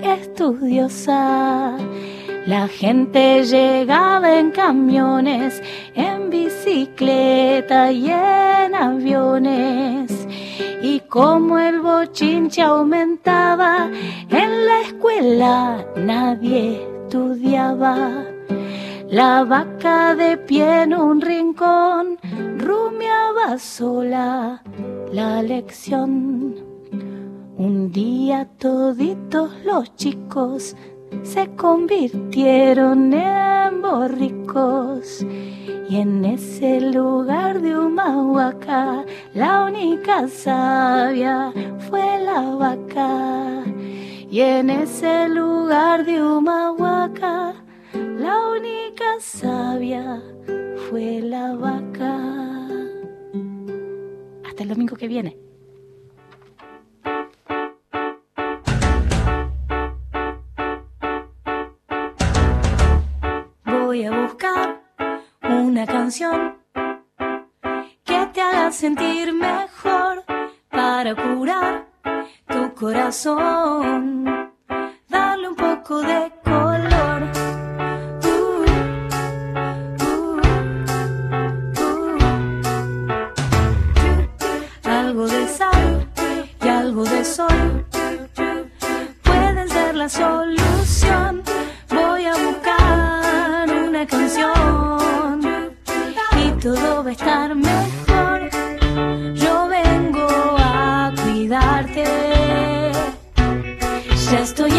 estudiosa. La gente llegaba en camiones, en bicicleta y en aviones. Y como el bochinche aumentaba, en la escuela nadie estudiaba. La vaca de pie en un rincón rumiaba sola la lección. Un día toditos los chicos se convirtieron en borricos. Y en ese lugar de Humahuaca, la única sabia fue la vaca. Y en ese lugar de Humahuaca, la única sabia fue la vaca. Hasta el domingo que viene. Buscar una canción que te haga sentir mejor para curar tu corazón. Darle un poco de color. Algo de sal y algo de sol pueden ser la solución. Canción y todo va a estar mejor. Yo vengo a cuidarte. Ya estoy